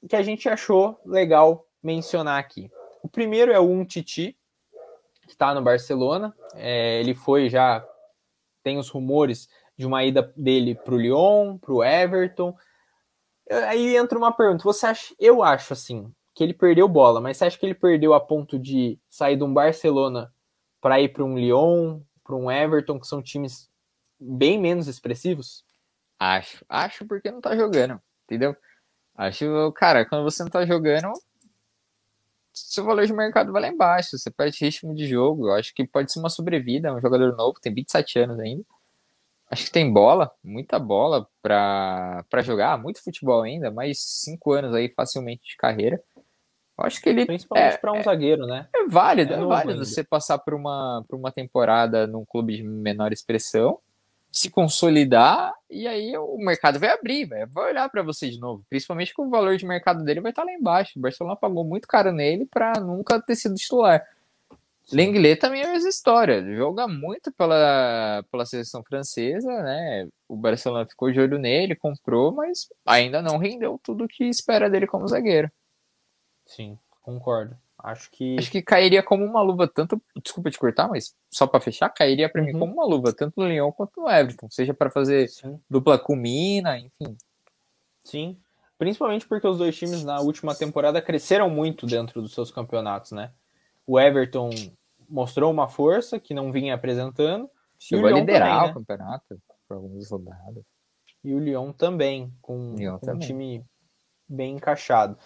que a gente achou legal mencionar aqui. O primeiro é o Umtiti, que está no Barcelona. É, ele foi já. Tem os rumores de uma ida dele para o Lyon, para o Everton. Aí entra uma pergunta: você acha? Eu acho assim que ele perdeu bola, mas você acha que ele perdeu a ponto de sair de um Barcelona para ir para um Lyon, para um Everton, que são times bem menos expressivos? Acho, acho porque não tá jogando, entendeu? Acho, cara, quando você não tá jogando, seu valor de mercado vai lá embaixo, você perde ritmo de jogo. Eu acho que pode ser uma sobrevida, um jogador novo, tem 27 anos ainda. Acho que tem bola, muita bola para jogar, muito futebol ainda, mais 5 anos aí facilmente de carreira. Eu acho que ele. Principalmente é, para um é, zagueiro, né? É válido, é, é válido você passar por uma, por uma temporada num clube de menor expressão se consolidar e aí o mercado vai abrir, vai olhar para você de novo. Principalmente que o valor de mercado dele vai estar lá embaixo. O Barcelona pagou muito caro nele para nunca ter sido titular. Lenglet também é a mesma história, joga muito pela, pela seleção francesa, né? O Barcelona ficou de olho nele, comprou, mas ainda não rendeu tudo o que espera dele como zagueiro. Sim, concordo. Acho que. Acho que cairia como uma luva, tanto. Desculpa te cortar, mas só para fechar, cairia para uhum. mim como uma luva, tanto no Lyon quanto no Everton. Seja para fazer Sim. dupla com Mina, enfim. Sim. Principalmente porque os dois times na última temporada cresceram muito dentro dos seus campeonatos, né? O Everton mostrou uma força que não vinha apresentando. Chegou a liderar também, né? o campeonato por algumas rodadas. E o Lyon também, com, com um time bem encaixado.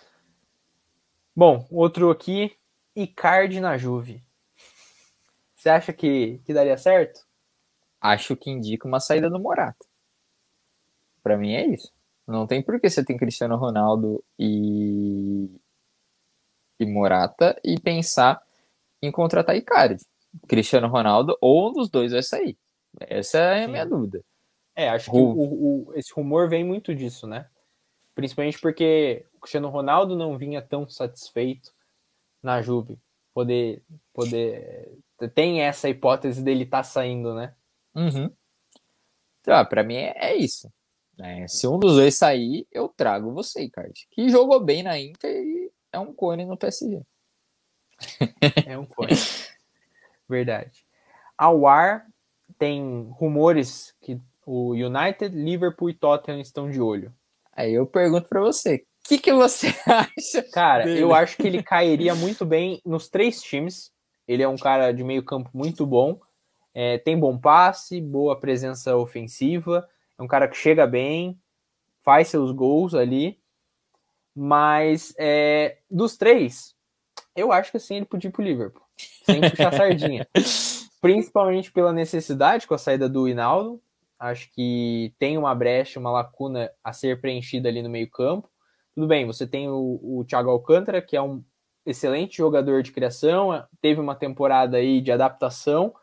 Bom, outro aqui, Icardi na Juve. Você acha que, que daria certo? Acho que indica uma saída do Morata. Para mim é isso. Não tem por que você tem Cristiano Ronaldo e, e Morata e pensar em contratar Icardi. Cristiano Ronaldo ou um dos dois vai sair. Essa é a Sim. minha dúvida. É, acho que o, o, esse rumor vem muito disso, né? Principalmente porque Cristiano Ronaldo não vinha tão satisfeito na Juve. Poder, poder tem essa hipótese dele estar tá saindo, né? Uhum. Então, para mim é, é isso. É, se um dos dois sair, eu trago você, Card. Que jogou bem na Inter e é um cone no PSG. É um cone. (laughs) Verdade. Ao ar, tem rumores que o United, Liverpool e Tottenham estão de olho. Aí eu pergunto para você, que, que você (laughs) acha? Cara, dele? eu acho que ele cairia muito bem nos três times. Ele é um cara de meio campo muito bom. É, tem bom passe, boa presença ofensiva. É um cara que chega bem, faz seus gols ali. Mas é, dos três, eu acho que sim ele podia ir pro Liverpool. Sem puxar (laughs) sardinha. Principalmente pela necessidade com a saída do Hinaldo. Acho que tem uma brecha, uma lacuna a ser preenchida ali no meio-campo. Tudo bem, você tem o, o Thiago Alcântara, que é um excelente jogador de criação, teve uma temporada aí de adaptação,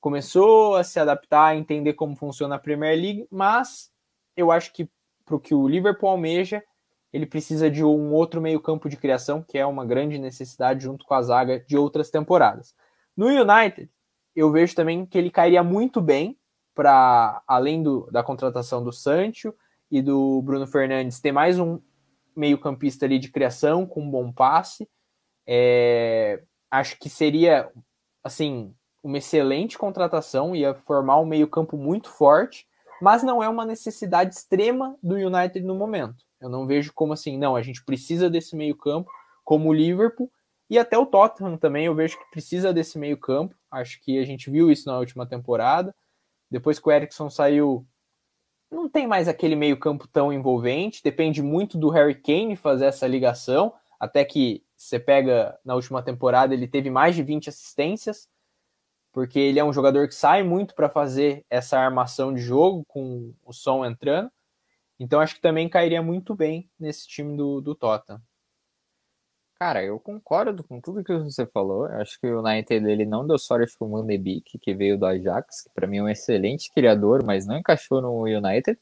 começou a se adaptar, a entender como funciona a Premier League, mas eu acho que para o que o Liverpool almeja, ele precisa de um outro meio-campo de criação, que é uma grande necessidade junto com a zaga de outras temporadas. No United, eu vejo também que ele cairia muito bem para, além do, da contratação do Sancho e do Bruno Fernandes, ter mais um meio-campista ali de criação com um bom passe. É, acho que seria, assim, uma excelente contratação, ia formar um meio-campo muito forte, mas não é uma necessidade extrema do United no momento. Eu não vejo como assim, não, a gente precisa desse meio-campo, como o Liverpool, e até o Tottenham também eu vejo que precisa desse meio-campo. Acho que a gente viu isso na última temporada. Depois que o Erickson saiu, não tem mais aquele meio-campo tão envolvente. Depende muito do Harry Kane fazer essa ligação. Até que você pega na última temporada, ele teve mais de 20 assistências, porque ele é um jogador que sai muito para fazer essa armação de jogo com o som entrando. Então acho que também cairia muito bem nesse time do, do Tottenham. Cara, eu concordo com tudo que você falou. Eu acho que o United dele não deu sorte com o Mandebik, que veio do Ajax, que para mim é um excelente criador, mas não encaixou no United.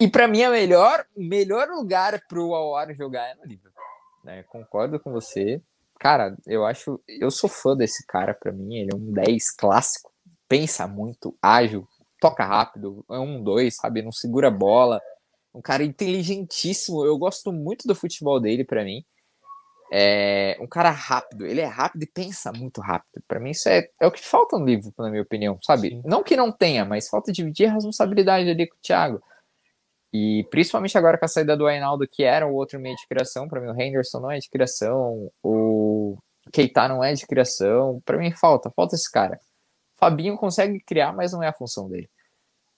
E para mim, o melhor, melhor lugar para o jogar é no Liverpool. Né? Concordo com você. Cara, eu acho. Eu sou fã desse cara, para mim. Ele é um 10 clássico. Pensa muito, ágil, toca rápido, é um 2, sabe? Não segura bola. Um cara inteligentíssimo. Eu gosto muito do futebol dele, para mim. É um cara rápido, ele é rápido e pensa muito rápido. Para mim, isso é, é o que falta no livro, na minha opinião, sabe? Sim. Não que não tenha, mas falta dividir a responsabilidade ali com o Thiago. E principalmente agora com a saída do Ainaldo, que era o outro meio de criação, para mim o Henderson não é de criação, o Keita não é de criação, para mim falta, falta esse cara. Fabinho consegue criar, mas não é a função dele.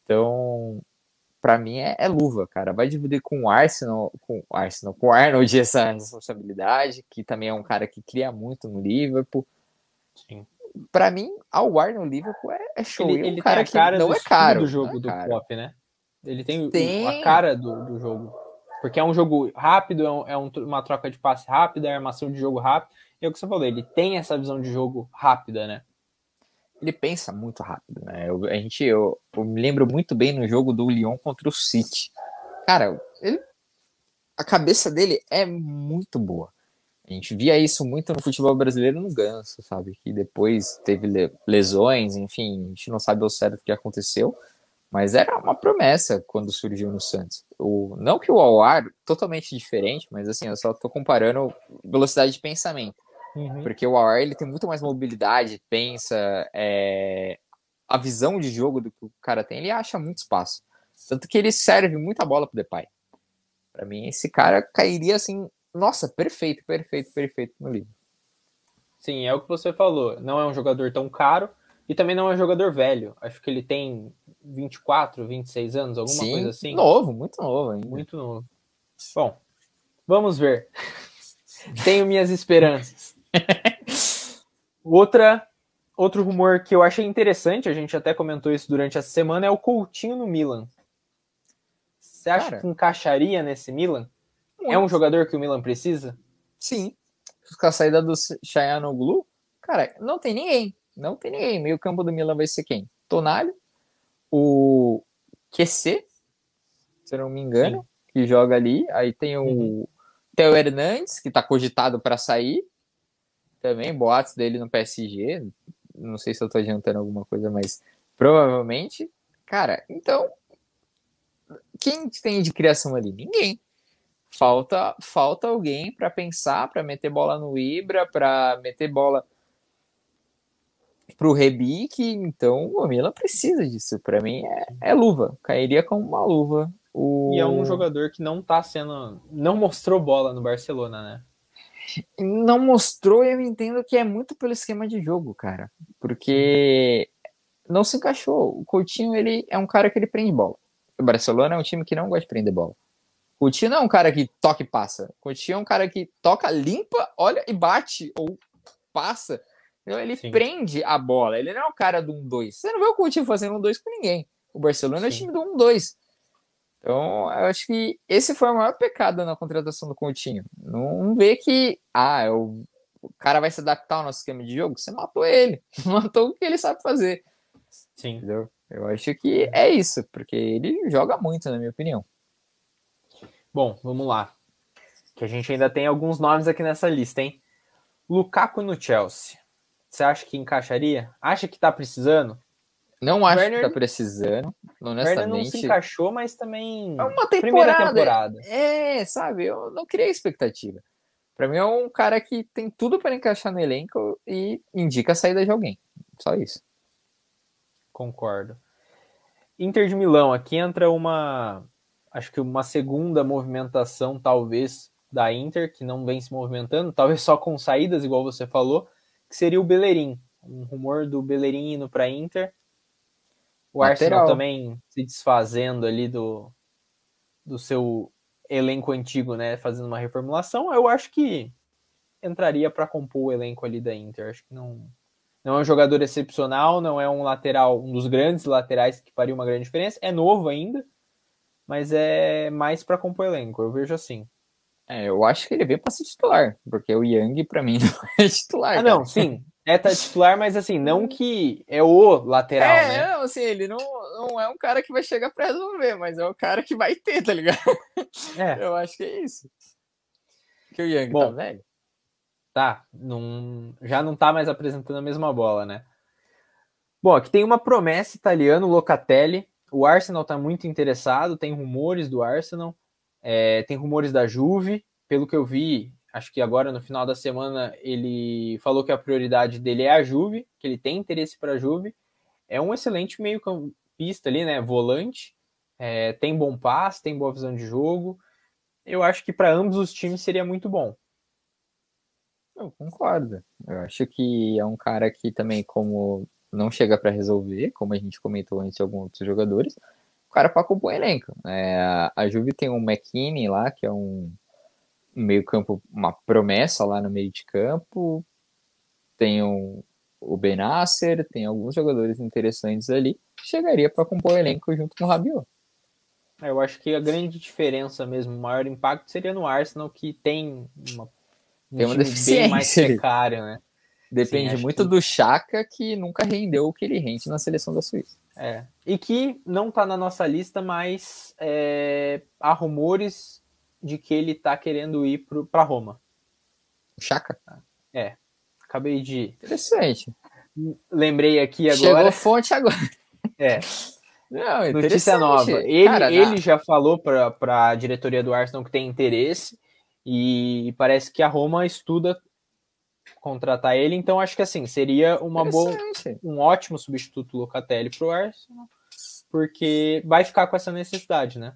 Então, para mim é, é, luva, cara. Vai dividir com o Arsenal, com o Arsenal, com o Arnold (laughs) essa responsabilidade, que também é um cara que cria muito no Liverpool. Sim. Para mim, ao Ar no Liverpool é, é show. Ele, ele um cara, tem a cara que não é caro do jogo do cara. Pop, né? Ele tem, tem... a cara do, do, jogo. Porque é um jogo rápido, é, um, é um, uma troca de passe rápida, é armação de jogo rápido. E é o que você falou, ele tem essa visão de jogo rápida, né? Ele pensa muito rápido, né? Eu, a gente, eu, eu, me lembro muito bem no jogo do Lyon contra o City. Cara, ele, a cabeça dele é muito boa. A gente via isso muito no futebol brasileiro no Ganso, sabe? Que depois teve lesões, enfim, a gente não sabe ao certo o que aconteceu, mas era uma promessa quando surgiu no Santos. O, não que o Awar, totalmente diferente, mas assim, eu só tô comparando velocidade de pensamento. Uhum. Porque o AR ele tem muito mais mobilidade, pensa, é, a visão de jogo do que o cara tem, ele acha muito espaço. Tanto que ele serve muita bola pro Depay. Para mim, esse cara cairia assim, nossa, perfeito, perfeito, perfeito no livro. Sim, é o que você falou. Não é um jogador tão caro e também não é um jogador velho. Acho que ele tem 24, 26 anos, alguma Sim, coisa assim. Novo, muito novo ainda. Muito novo. Bom, Vamos ver. (laughs) Tenho minhas esperanças. (laughs) Outra, outro rumor que eu achei interessante, a gente até comentou isso durante a semana, é o Coutinho no Milan. Você acha Cara, que encaixaria nesse Milan? É um jogador que o Milan precisa? Sim. Com a saída do Chayanoglu, cara, não tem ninguém. Não tem ninguém. Meio campo do Milan vai ser quem? Tonali, o QC, se eu não me engano, Sim. que joga ali. Aí tem o uhum. Theo Hernandes, que tá cogitado para sair. Também, boatos dele no PSG. Não sei se eu tô adiantando alguma coisa, mas provavelmente. Cara, então. Quem tem de criação ali? Ninguém. Falta, falta alguém para pensar, para meter bola no Ibra, para meter bola pro Rebic, então o Milan precisa disso. Para mim é, é, luva, cairia como uma luva. O... E é um jogador que não tá sendo, não mostrou bola no Barcelona, né? Não mostrou, eu entendo que é muito pelo esquema de jogo, cara, porque não se encaixou. O Coutinho ele é um cara que ele prende bola. O Barcelona é um time que não gosta de prender bola. Coutinho não é um cara que toca e passa. Coutinho é um cara que toca, limpa, olha e bate ou passa. Então ele Sim. prende a bola. Ele não é o cara do 1-2. Você não vê o Coutinho fazendo um 2 com ninguém. O Barcelona Sim. é o time do 1-2. Então, eu acho que esse foi o maior pecado na contratação do Coutinho. Não vê que, ah, eu, o cara vai se adaptar ao nosso esquema de jogo. Você matou ele. (laughs) Matou o que ele sabe fazer. Sim. Entendeu? Eu acho que é isso, porque ele joga muito, na minha opinião. Bom, vamos lá. Que a gente ainda tem alguns nomes aqui nessa lista, hein? Lukaku no Chelsea. Você acha que encaixaria? Acha que tá precisando? Não acho Werner, que tá precisando, honestamente. Werner não se encaixou, mas também. É uma temporada. temporada. É, sabe? Eu não criei expectativa. Para mim é um cara que tem tudo para encaixar no elenco e indica a saída de alguém. Só isso. Concordo. Inter de Milão, aqui entra uma acho que uma segunda movimentação, talvez, da Inter, que não vem se movimentando, talvez só com saídas, igual você falou, que seria o Bellerin. Um rumor do Bellerin indo para Inter. O Lateral. Arsenal também se desfazendo ali do, do seu elenco antigo, né? Fazendo uma reformulação. Eu acho que entraria para compor o elenco ali da Inter. Acho que não, não é um jogador excepcional, não é um lateral, um dos grandes laterais que faria uma grande diferença. É novo ainda, mas é mais para compor elenco, eu vejo assim. É, eu acho que ele veio para ser titular, porque o Yang para mim (laughs) não é titular. Ah, não, sim, (laughs) é titular, mas assim, não que é o lateral, é, né? Não, assim, ele não, não é um cara que vai chegar para resolver, mas é o cara que vai ter, tá ligado? É. (laughs) Eu acho que é isso. Que o Yang tá Bom, tá velho. Tá, não, já não tá mais apresentando a mesma bola, né? Bom, aqui tem uma promessa italiana, o Locatelli, o Arsenal está muito interessado, tem rumores do Arsenal, é, tem rumores da Juve, pelo que eu vi, acho que agora no final da semana ele falou que a prioridade dele é a Juve, que ele tem interesse para a Juve. É um excelente meio-campista ali, né? Volante, é, tem bom passe, tem boa visão de jogo. Eu acho que para ambos os times seria muito bom. Eu concordo. Eu acho que é um cara que também, como não chega para resolver, como a gente comentou antes de alguns outros jogadores, o cara para compor elenco. É, a Juve tem um McKinney lá, que é um meio campo, uma promessa lá no meio de campo, tem um, o Benasser, tem alguns jogadores interessantes ali, chegaria para compor elenco junto com o Rabiot. É, eu acho que a grande diferença mesmo, o maior impacto seria no Arsenal, que tem uma, um tem uma deficiência bem mais precário, né? Depende Sim, muito que... do Chaka, que nunca rendeu o que ele rende na seleção da Suíça. É. E que não está na nossa lista, mas é, há rumores de que ele está querendo ir para Roma. O Chaka? É. Acabei de. Interessante. Lembrei aqui agora. Chegou fonte agora. É. Não, Notícia nova. Ele, Cara, ele já falou para a diretoria do Arsenal que tem interesse e parece que a Roma estuda contratar ele, então acho que assim, seria uma boa, um ótimo substituto Locatelli para o Arsenal, porque vai ficar com essa necessidade, né?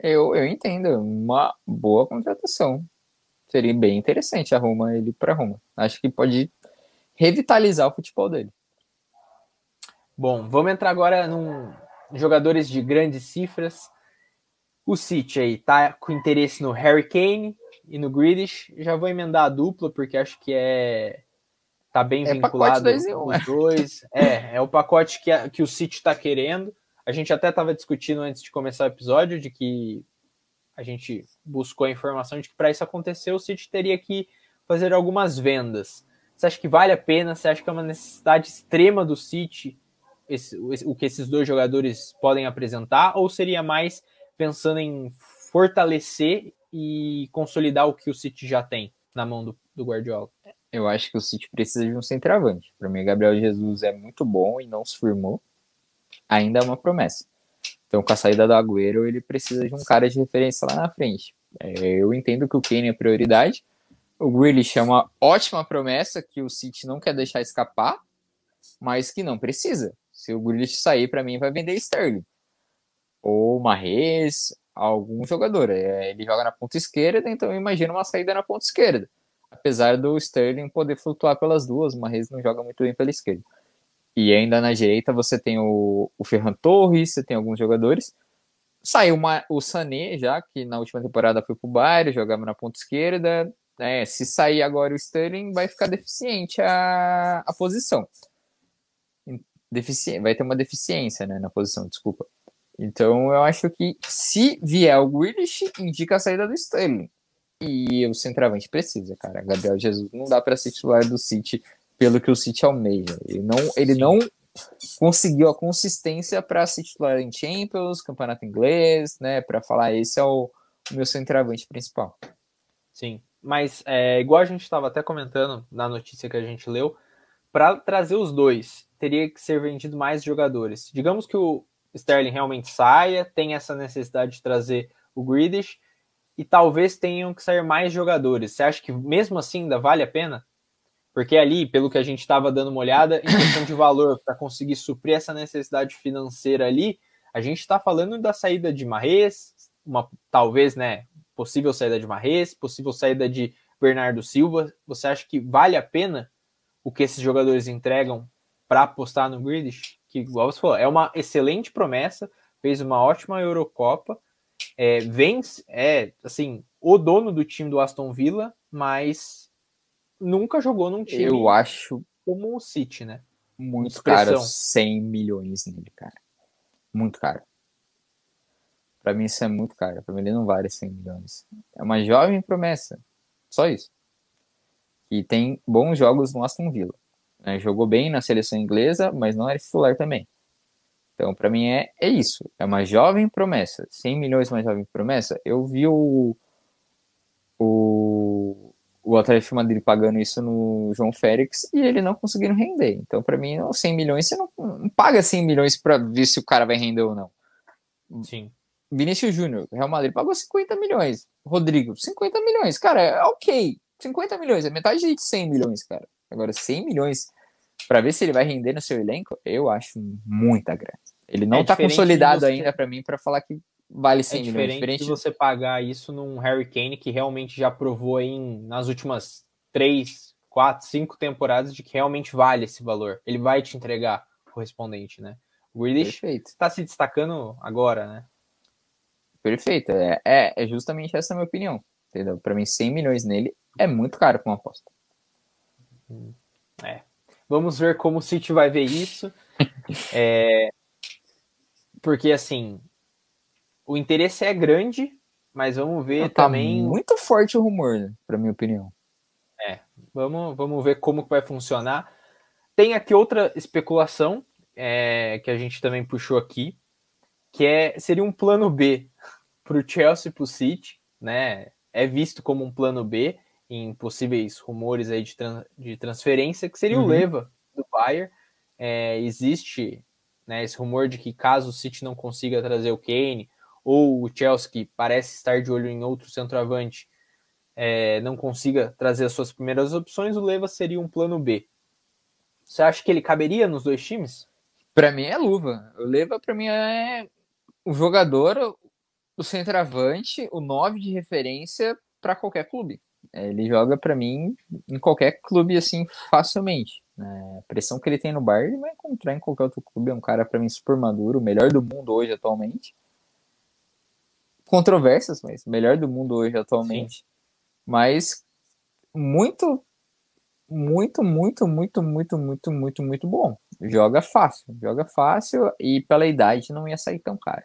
Eu, eu entendo, uma boa contratação. Seria bem interessante arrumar ele para Roma. Acho que pode revitalizar o futebol dele. Bom, vamos entrar agora num jogadores de grandes cifras. O City aí tá com interesse no Harry Kane e no Grealish. Já vou emendar a dupla porque acho que é tá bem é vinculado dois os né? dois. É, é o pacote que, a, que o City está querendo. A gente até estava discutindo antes de começar o episódio de que a gente buscou a informação de que para isso acontecer o City teria que fazer algumas vendas. Você acha que vale a pena? Você acha que é uma necessidade extrema do City esse, o que esses dois jogadores podem apresentar? Ou seria mais pensando em fortalecer e consolidar o que o City já tem na mão do, do Guardiola? Eu acho que o City precisa de um centroavante. Para mim, Gabriel Jesus é muito bom e não se firmou. Ainda é uma promessa. Então, com a saída do Agüero, ele precisa de um cara de referência lá na frente. É, eu entendo que o Kane é prioridade. O Grealish é uma ótima promessa que o City não quer deixar escapar, mas que não precisa. Se o Grealish sair, para mim, vai vender Sterling. Ou Marrez, algum jogador. É, ele joga na ponta esquerda, então eu imagino uma saída na ponta esquerda. Apesar do Sterling poder flutuar pelas duas, o não joga muito bem pela esquerda. E ainda na direita você tem o, o Ferran Torres, você tem alguns jogadores. Saiu uma, o Sané já, que na última temporada foi pro Bayern, jogava na ponta esquerda. É, se sair agora o Sterling, vai ficar deficiente a, a posição. Defici vai ter uma deficiência né, na posição, desculpa. Então eu acho que se vier o Grealish, indica a saída do Sterling. E o centroavante precisa, cara. Gabriel Jesus não dá para ser titular do City pelo que o City almeja. Ele não, ele não conseguiu a consistência para ser titular em Champions, campeonato inglês, né? Para falar esse é o, o, meu centroavante principal. Sim, mas é, igual a gente estava até comentando na notícia que a gente leu, para trazer os dois teria que ser vendido mais jogadores. Digamos que o Sterling realmente saia, tem essa necessidade de trazer o Greedish e talvez tenham que sair mais jogadores. Você acha que mesmo assim ainda vale a pena? Porque ali, pelo que a gente estava dando uma olhada, em questão de valor, para conseguir suprir essa necessidade financeira ali, a gente está falando da saída de Marrez, uma talvez, né, possível saída de Marrez, possível saída de Bernardo Silva. Você acha que vale a pena o que esses jogadores entregam para apostar no Grealish? Que, igual você falou, é uma excelente promessa, fez uma ótima Eurocopa, é, vence, é, assim, o dono do time do Aston Villa, mas nunca jogou num time. Eu acho. Como o City, né? Muito caro 100 milhões nele, cara. Muito caro. Pra mim isso é muito caro. Pra mim ele não vale 100 milhões. É uma jovem promessa. Só isso. E tem bons jogos no Aston Villa. Né? Jogou bem na seleção inglesa, mas não era titular também. Então, para mim é, é isso. É uma jovem promessa. 100 milhões uma jovem promessa. Eu vi o, o o Atlético Madrid pagando isso no João Félix e ele não conseguindo render. Então, para mim, 100 milhões, você não, não paga 100 milhões para ver se o cara vai render ou não. Sim. Vinícius Júnior, Real Madrid pagou 50 milhões. Rodrigo, 50 milhões. Cara, é ok. 50 milhões, é metade de 100 milhões, cara. Agora, 100 milhões para ver se ele vai render no seu elenco, eu acho muita grana. Ele não é tá consolidado ainda para mim para falar que vale 100 é diferente, diferente de você pagar isso num Harry Kane que realmente já provou aí nas últimas três, quatro, cinco temporadas de que realmente vale esse valor. Ele vai te entregar correspondente, né? O Grealish está se destacando agora, né? Perfeito. É, é, é justamente essa a minha opinião. Entendeu? Para mim, 100 milhões nele é muito caro para uma aposta. É. Vamos ver como o City vai ver isso. (laughs) é, porque, assim, o interesse é grande, mas vamos ver tá também. Muito forte o rumor, né, para minha opinião. É, vamos, vamos ver como que vai funcionar. Tem aqui outra especulação é, que a gente também puxou aqui, que é seria um plano B (laughs) para o Chelsea e para o City, né? É visto como um plano B em possíveis rumores aí de, de transferência, que seria uhum. o Leva do Bayern. É, existe né, esse rumor de que caso o City não consiga trazer o Kane ou o Chelsea, que parece estar de olho em outro centroavante, é, não consiga trazer as suas primeiras opções, o Leva seria um plano B. Você acha que ele caberia nos dois times? Para mim é luva. O Leva para mim é o jogador, o centroavante, o nove de referência para qualquer clube. É, ele joga para mim em qualquer clube assim facilmente. É, a pressão que ele tem no bar ele vai encontrar em qualquer outro clube. É um cara para mim super maduro, o melhor do mundo hoje atualmente controvérsias, mas melhor do mundo hoje atualmente. Sim. Mas muito, muito, muito, muito, muito, muito, muito, muito bom. Joga fácil, joga fácil e pela idade não ia sair tão caro.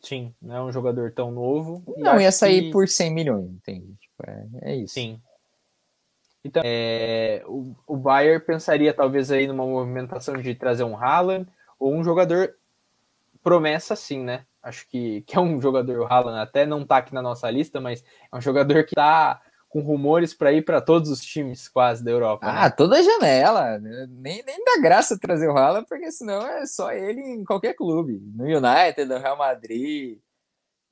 Sim, não é um jogador tão novo. Não ia sair que... por 100 milhões, entende? Tipo, é, é isso. Sim. Então, é, o, o Bayern pensaria talvez aí numa movimentação de trazer um Haaland ou um jogador promessa sim, né? Acho que, que é um jogador, o Haaland até não tá aqui na nossa lista, mas é um jogador que tá com rumores para ir para todos os times quase da Europa. Né? Ah, né? toda janela. Nem, nem dá graça trazer o Haaland, porque senão é só ele em qualquer clube. No United, no Real Madrid.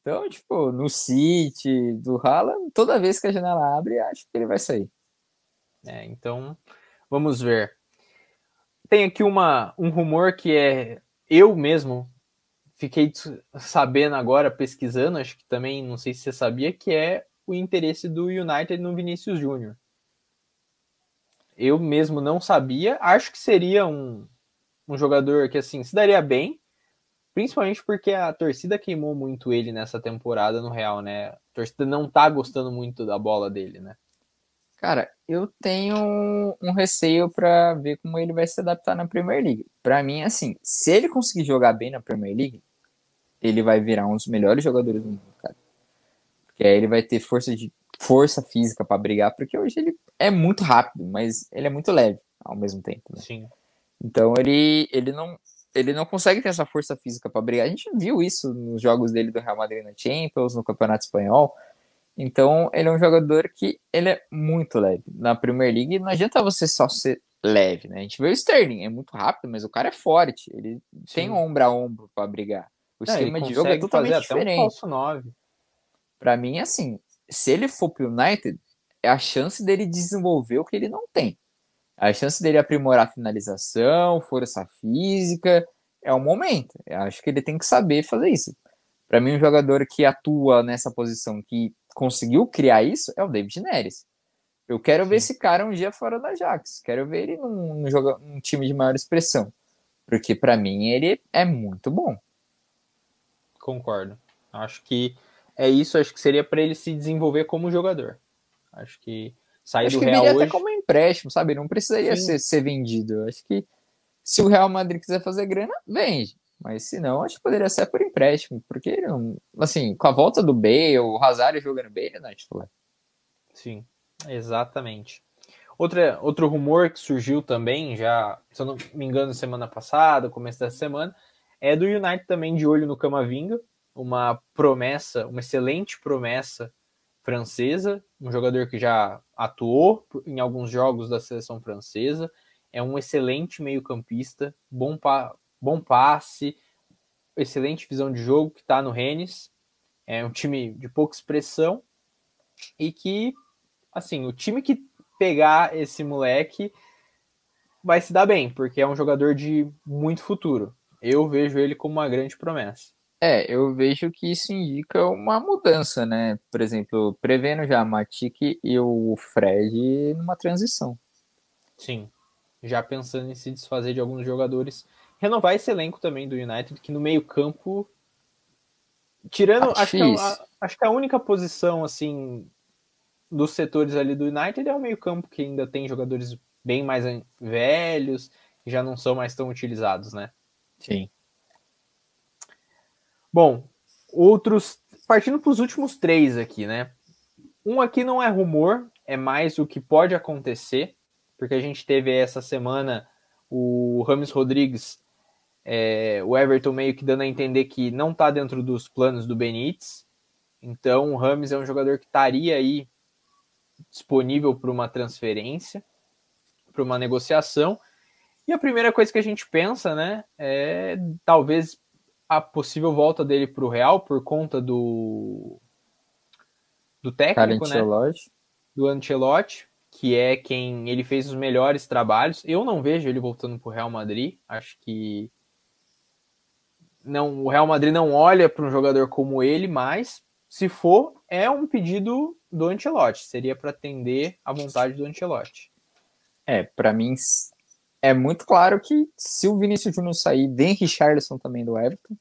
Então, tipo, no City, do Haaland, toda vez que a janela abre, acho que ele vai sair. É, então, vamos ver. Tem aqui uma, um rumor que é eu mesmo fiquei sabendo agora, pesquisando, acho que também, não sei se você sabia, que é o interesse do United no Vinícius Júnior. Eu mesmo não sabia, acho que seria um, um jogador que assim se daria bem, principalmente porque a torcida queimou muito ele nessa temporada no Real, né? A torcida não tá gostando muito da bola dele, né? Cara, eu tenho um receio para ver como ele vai se adaptar na Premier League. Para mim, assim, se ele conseguir jogar bem na Premier League, ele vai virar um dos melhores jogadores do mundo, cara. Porque aí ele vai ter força de força física para brigar, porque hoje ele é muito rápido, mas ele é muito leve ao mesmo tempo. Né? Sim. Então ele, ele não ele não consegue ter essa força física para brigar. A gente viu isso nos jogos dele do Real Madrid na Champions, no Campeonato Espanhol. Então ele é um jogador que ele é muito leve. Na Premier League não adianta você só ser leve, né? A gente vê o Sterling, é muito rápido, mas o cara é forte. Ele Sim. tem ombro a ombro para brigar. O é, esquema de jogo é totalmente diferente. Um falso 9. Para mim, assim, se ele for pro United, é a chance dele desenvolver o que ele não tem. A chance dele aprimorar a finalização, força física, é o momento. Eu acho que ele tem que saber fazer isso. Para mim, um jogador que atua nessa posição, que conseguiu criar isso, é o David Neres. Eu quero ver esse cara um dia fora da Ajax. Quero ver ele num, num, jogo, num time de maior expressão. Porque para mim ele é muito bom. Concordo. Acho que é isso, acho que seria para ele se desenvolver como jogador. Acho que sair acho do que Real hoje... até como empréstimo, sabe? Não precisaria ser, ser vendido. Acho que se o Real Madrid quiser fazer grana, vende. Mas se não, acho que poderia ser por empréstimo, porque assim, com a volta do B, o Rosário jogando bem, ele não é titular. Sim, exatamente. Outra, outro rumor que surgiu também, já, se eu não me engano, semana passada, começo dessa semana, é do United também de olho no Camavinga, uma promessa, uma excelente promessa francesa, um jogador que já atuou em alguns jogos da seleção francesa, é um excelente meio-campista, bom, bom passe, excelente visão de jogo que está no Rennes, é um time de pouca expressão e que, assim, o time que pegar esse moleque vai se dar bem, porque é um jogador de muito futuro. Eu vejo ele como uma grande promessa. É, eu vejo que isso indica uma mudança, né? Por exemplo, prevendo já Matic e o Fred numa transição. Sim, já pensando em se desfazer de alguns jogadores. Renovar esse elenco também do United, que no meio-campo. Tirando. Acho que, é a, acho que, a, única posição, assim, dos setores ali do United é o meio-campo, que ainda tem jogadores bem mais velhos, que já não são mais tão utilizados, né? Sim. Bom, outros. Partindo para os últimos três aqui, né? Um aqui não é rumor, é mais o que pode acontecer, porque a gente teve essa semana o Rames Rodrigues, é, o Everton meio que dando a entender que não está dentro dos planos do Benítez. Então o Rames é um jogador que estaria aí disponível para uma transferência, para uma negociação. E a primeira coisa que a gente pensa, né, é talvez a possível volta dele para o Real por conta do do técnico, né? Do Ancelotti, que é quem ele fez os melhores trabalhos. Eu não vejo ele voltando para o Real Madrid. Acho que não, o Real Madrid não olha para um jogador como ele, mas se for, é um pedido do Ancelotti. Seria para atender à vontade do Ancelotti. É, para mim é muito claro que se o Vinícius Júnior sair, vem Richarlison também do Everton.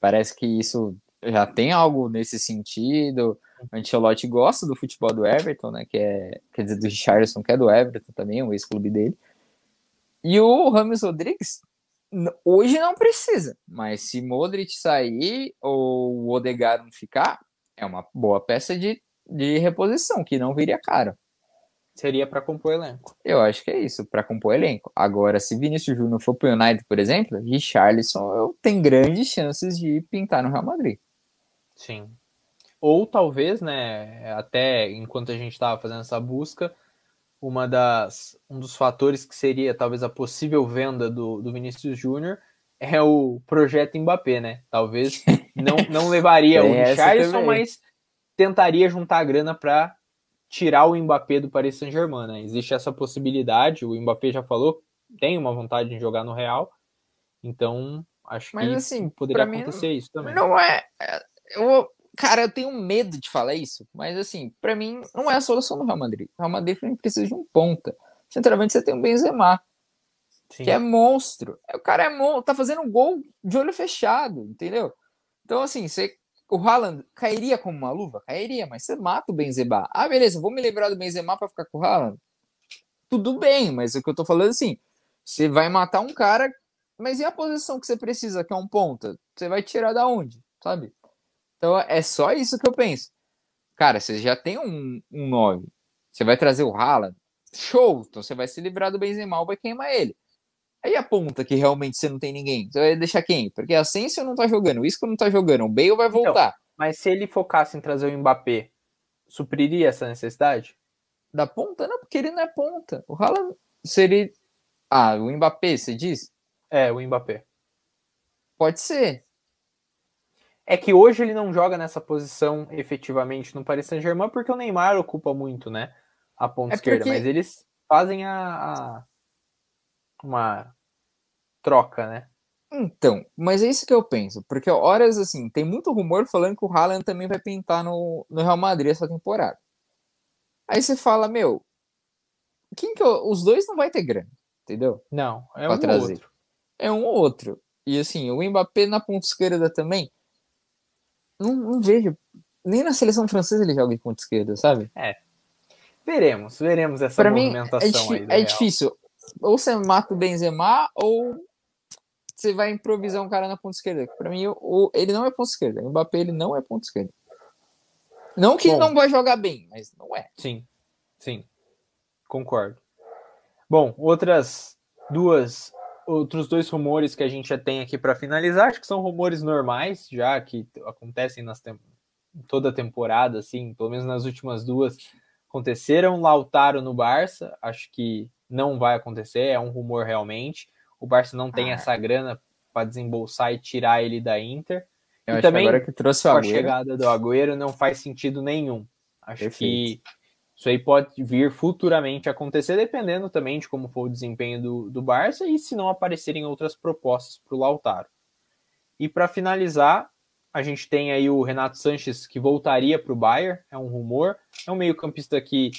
Parece que isso já tem algo nesse sentido. O Ancelotti gosta do futebol do Everton, né? Que é, quer dizer, do Richardson, que é do Everton também, o ex-clube dele. E o Ramos Rodrigues hoje não precisa, mas se Modric sair ou o Odegaard não ficar, é uma boa peça de, de reposição, que não viria caro. Seria para compor elenco. Eu acho que é isso, para compor elenco. Agora, se Vinícius Júnior for para o United, por exemplo, Richarlison tem grandes chances de pintar no Real Madrid. Sim. Ou talvez, né, até enquanto a gente estava fazendo essa busca, uma das, um dos fatores que seria talvez a possível venda do, do Vinícius Júnior é o projeto Mbappé, né? Talvez (laughs) não, não levaria o Richarlison, mas tentaria juntar grana para tirar o Mbappé do Paris Saint-Germain, né? Existe essa possibilidade, o Mbappé já falou, tem uma vontade de jogar no Real, então acho mas, que assim, poderia acontecer mim, isso também. Não é, é eu, cara, eu tenho medo de falar isso, mas assim, para mim não é a solução do Real Madrid. O Real Madrid precisa de um ponta. Sinceramente, você tem um Benzema, Sim. que é monstro. O cara é monstro, tá fazendo um gol de olho fechado, entendeu? Então, assim, você, o Haaland cairia como uma luva? Cairia, mas você mata o Benzema. Ah, beleza, vou me lembrar do Benzema para ficar com o Haaland? Tudo bem, mas o que eu tô falando assim, você vai matar um cara, mas e a posição que você precisa, que é um ponta? Você vai tirar da onde, sabe? Então é só isso que eu penso. Cara, você já tem um, um 9. Você vai trazer o Haaland. Show! Então você vai se livrar do Benzema, vai queimar ele. Aí a ponta que realmente você não tem ninguém. Você vai deixar quem? Porque a Asensio não tá jogando, o Isco não tá jogando, o Bale vai então, voltar. Então, mas se ele focasse em trazer o Mbappé, supriria essa necessidade? Da ponta? Não, porque ele não é ponta. O Haaland seria... Ah, o Mbappé, você diz? É, o Mbappé. Pode ser. É que hoje ele não joga nessa posição efetivamente no Paris Saint-Germain porque o Neymar ocupa muito, né? A ponta é esquerda, porque... mas eles fazem a, a, uma troca, né? Então, mas é isso que eu penso, porque horas assim, tem muito rumor falando que o Haaland também vai pintar no, no Real Madrid essa temporada. Aí você fala, meu, quem que eu, os dois não vai ter grana, entendeu? Não, é um trazer. ou outro. É um ou outro. E assim, o Mbappé na ponta esquerda também, não, não vejo. Nem na seleção francesa ele joga de ponta esquerda, sabe? É. Veremos, veremos essa pra movimentação mim, é, aí. É difícil. Ou você mata o Benzema, ou você vai improvisar um cara na ponta esquerda. Para mim, o, ele não é ponta esquerda. O Mbappé ele não é ponta esquerda. Não que Bom, não vai jogar bem, mas não é. Sim, sim. Concordo. Bom, outras duas outros dois rumores que a gente já tem aqui para finalizar, acho que são rumores normais, já que acontecem nas tem toda a temporada, assim, pelo menos nas últimas duas aconteceram. Lautaro no Barça, acho que não vai acontecer, é um rumor realmente. O Barça não tem ah. essa grana para desembolsar e tirar ele da Inter. Eu e também, agora que trouxe a chegada do Agüero não faz sentido nenhum. Acho Perfeito. que isso aí pode vir futuramente acontecer, dependendo também de como for o desempenho do, do Barça e se não aparecerem outras propostas para o Lautaro. E para finalizar, a gente tem aí o Renato Sanches que voltaria para o Bayern, é um rumor. É um meio-campista que,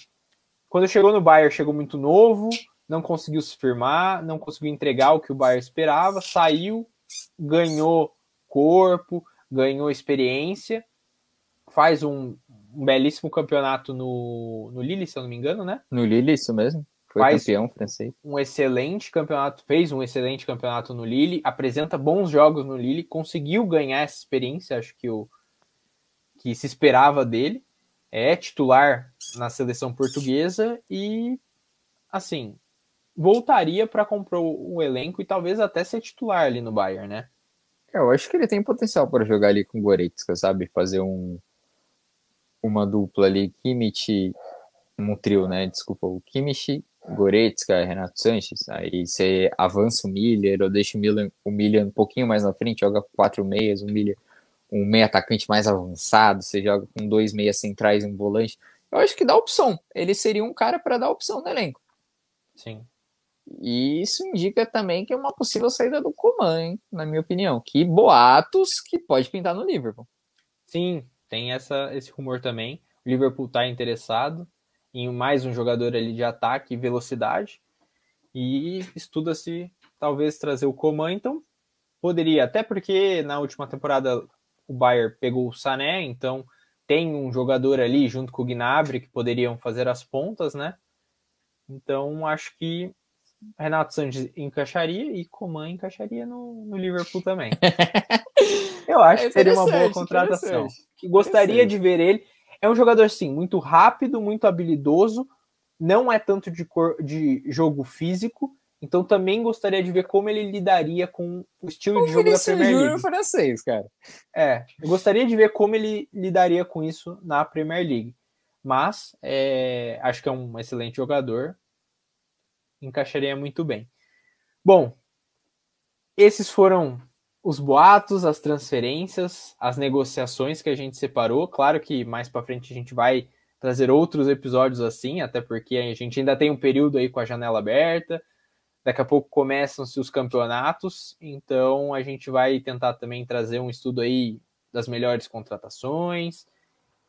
quando chegou no Bayern, chegou muito novo, não conseguiu se firmar, não conseguiu entregar o que o Bayern esperava, saiu, ganhou corpo, ganhou experiência, faz um, um belíssimo campeonato no, no Lille, se eu não me engano, né? No Lille, isso mesmo. Foi Faz campeão francês. Um excelente campeonato, fez um excelente campeonato no Lille, apresenta bons jogos no Lille, conseguiu ganhar essa experiência, acho que o que se esperava dele. É titular na seleção portuguesa e assim, voltaria para comprar o elenco e talvez até ser titular ali no Bayern, né? É, eu acho que ele tem potencial para jogar ali com o Goretzka, sabe? Fazer um uma dupla ali, Kimmich, um trio, né? Desculpa, o Kimmich, Goretzka, Renato Sanches. Aí você avança o Miller, ou deixa o Miller, o Miller um pouquinho mais na frente, joga quatro meias, o Miller um meia atacante mais avançado, você joga com dois meias centrais e um volante. Eu acho que dá opção. Ele seria um cara para dar opção no elenco. Sim. E isso indica também que é uma possível saída do Coman, hein, na minha opinião. Que boatos que pode pintar no Liverpool. Sim, tem essa, esse rumor também. O Liverpool está interessado em mais um jogador ali de ataque e velocidade. E estuda-se talvez trazer o Coman, então poderia, até porque na última temporada o Bayern pegou o Sané, então tem um jogador ali junto com o Gnabry que poderiam fazer as pontas, né? Então acho que Renato Sanches encaixaria e Coman encaixaria no, no Liverpool também. (laughs) Eu acho é que seria uma boa contratação. Que gostaria de ver ele. É um jogador, sim, muito rápido, muito habilidoso, não é tanto de, cor, de jogo físico, então também gostaria de ver como ele lidaria com o estilo o de jogo da Premier League. francês, cara. É, eu gostaria de ver como ele lidaria com isso na Premier League. Mas é, acho que é um excelente jogador, encaixaria muito bem. Bom, esses foram os boatos, as transferências, as negociações que a gente separou. Claro que mais para frente a gente vai trazer outros episódios assim, até porque a gente ainda tem um período aí com a janela aberta. Daqui a pouco começam-se os campeonatos, então a gente vai tentar também trazer um estudo aí das melhores contratações.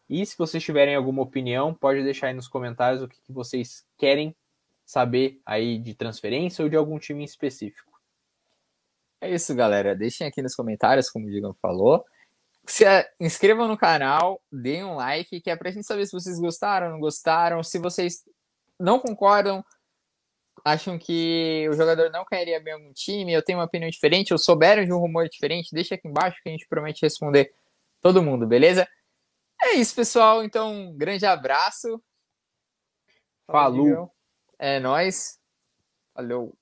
E se vocês tiverem alguma opinião, pode deixar aí nos comentários o que, vocês querem saber aí de transferência ou de algum time específico. É isso, galera. Deixem aqui nos comentários, como o Digam falou. Se inscrevam no canal, deem um like, que é pra gente saber se vocês gostaram, não gostaram, se vocês não concordam, acham que o jogador não cairia bem em algum time, eu tenho uma opinião diferente, ou souberam de um rumor diferente, deixa aqui embaixo que a gente promete responder todo mundo, beleza? É isso, pessoal. Então, um grande abraço. Falou. É nóis. Valeu.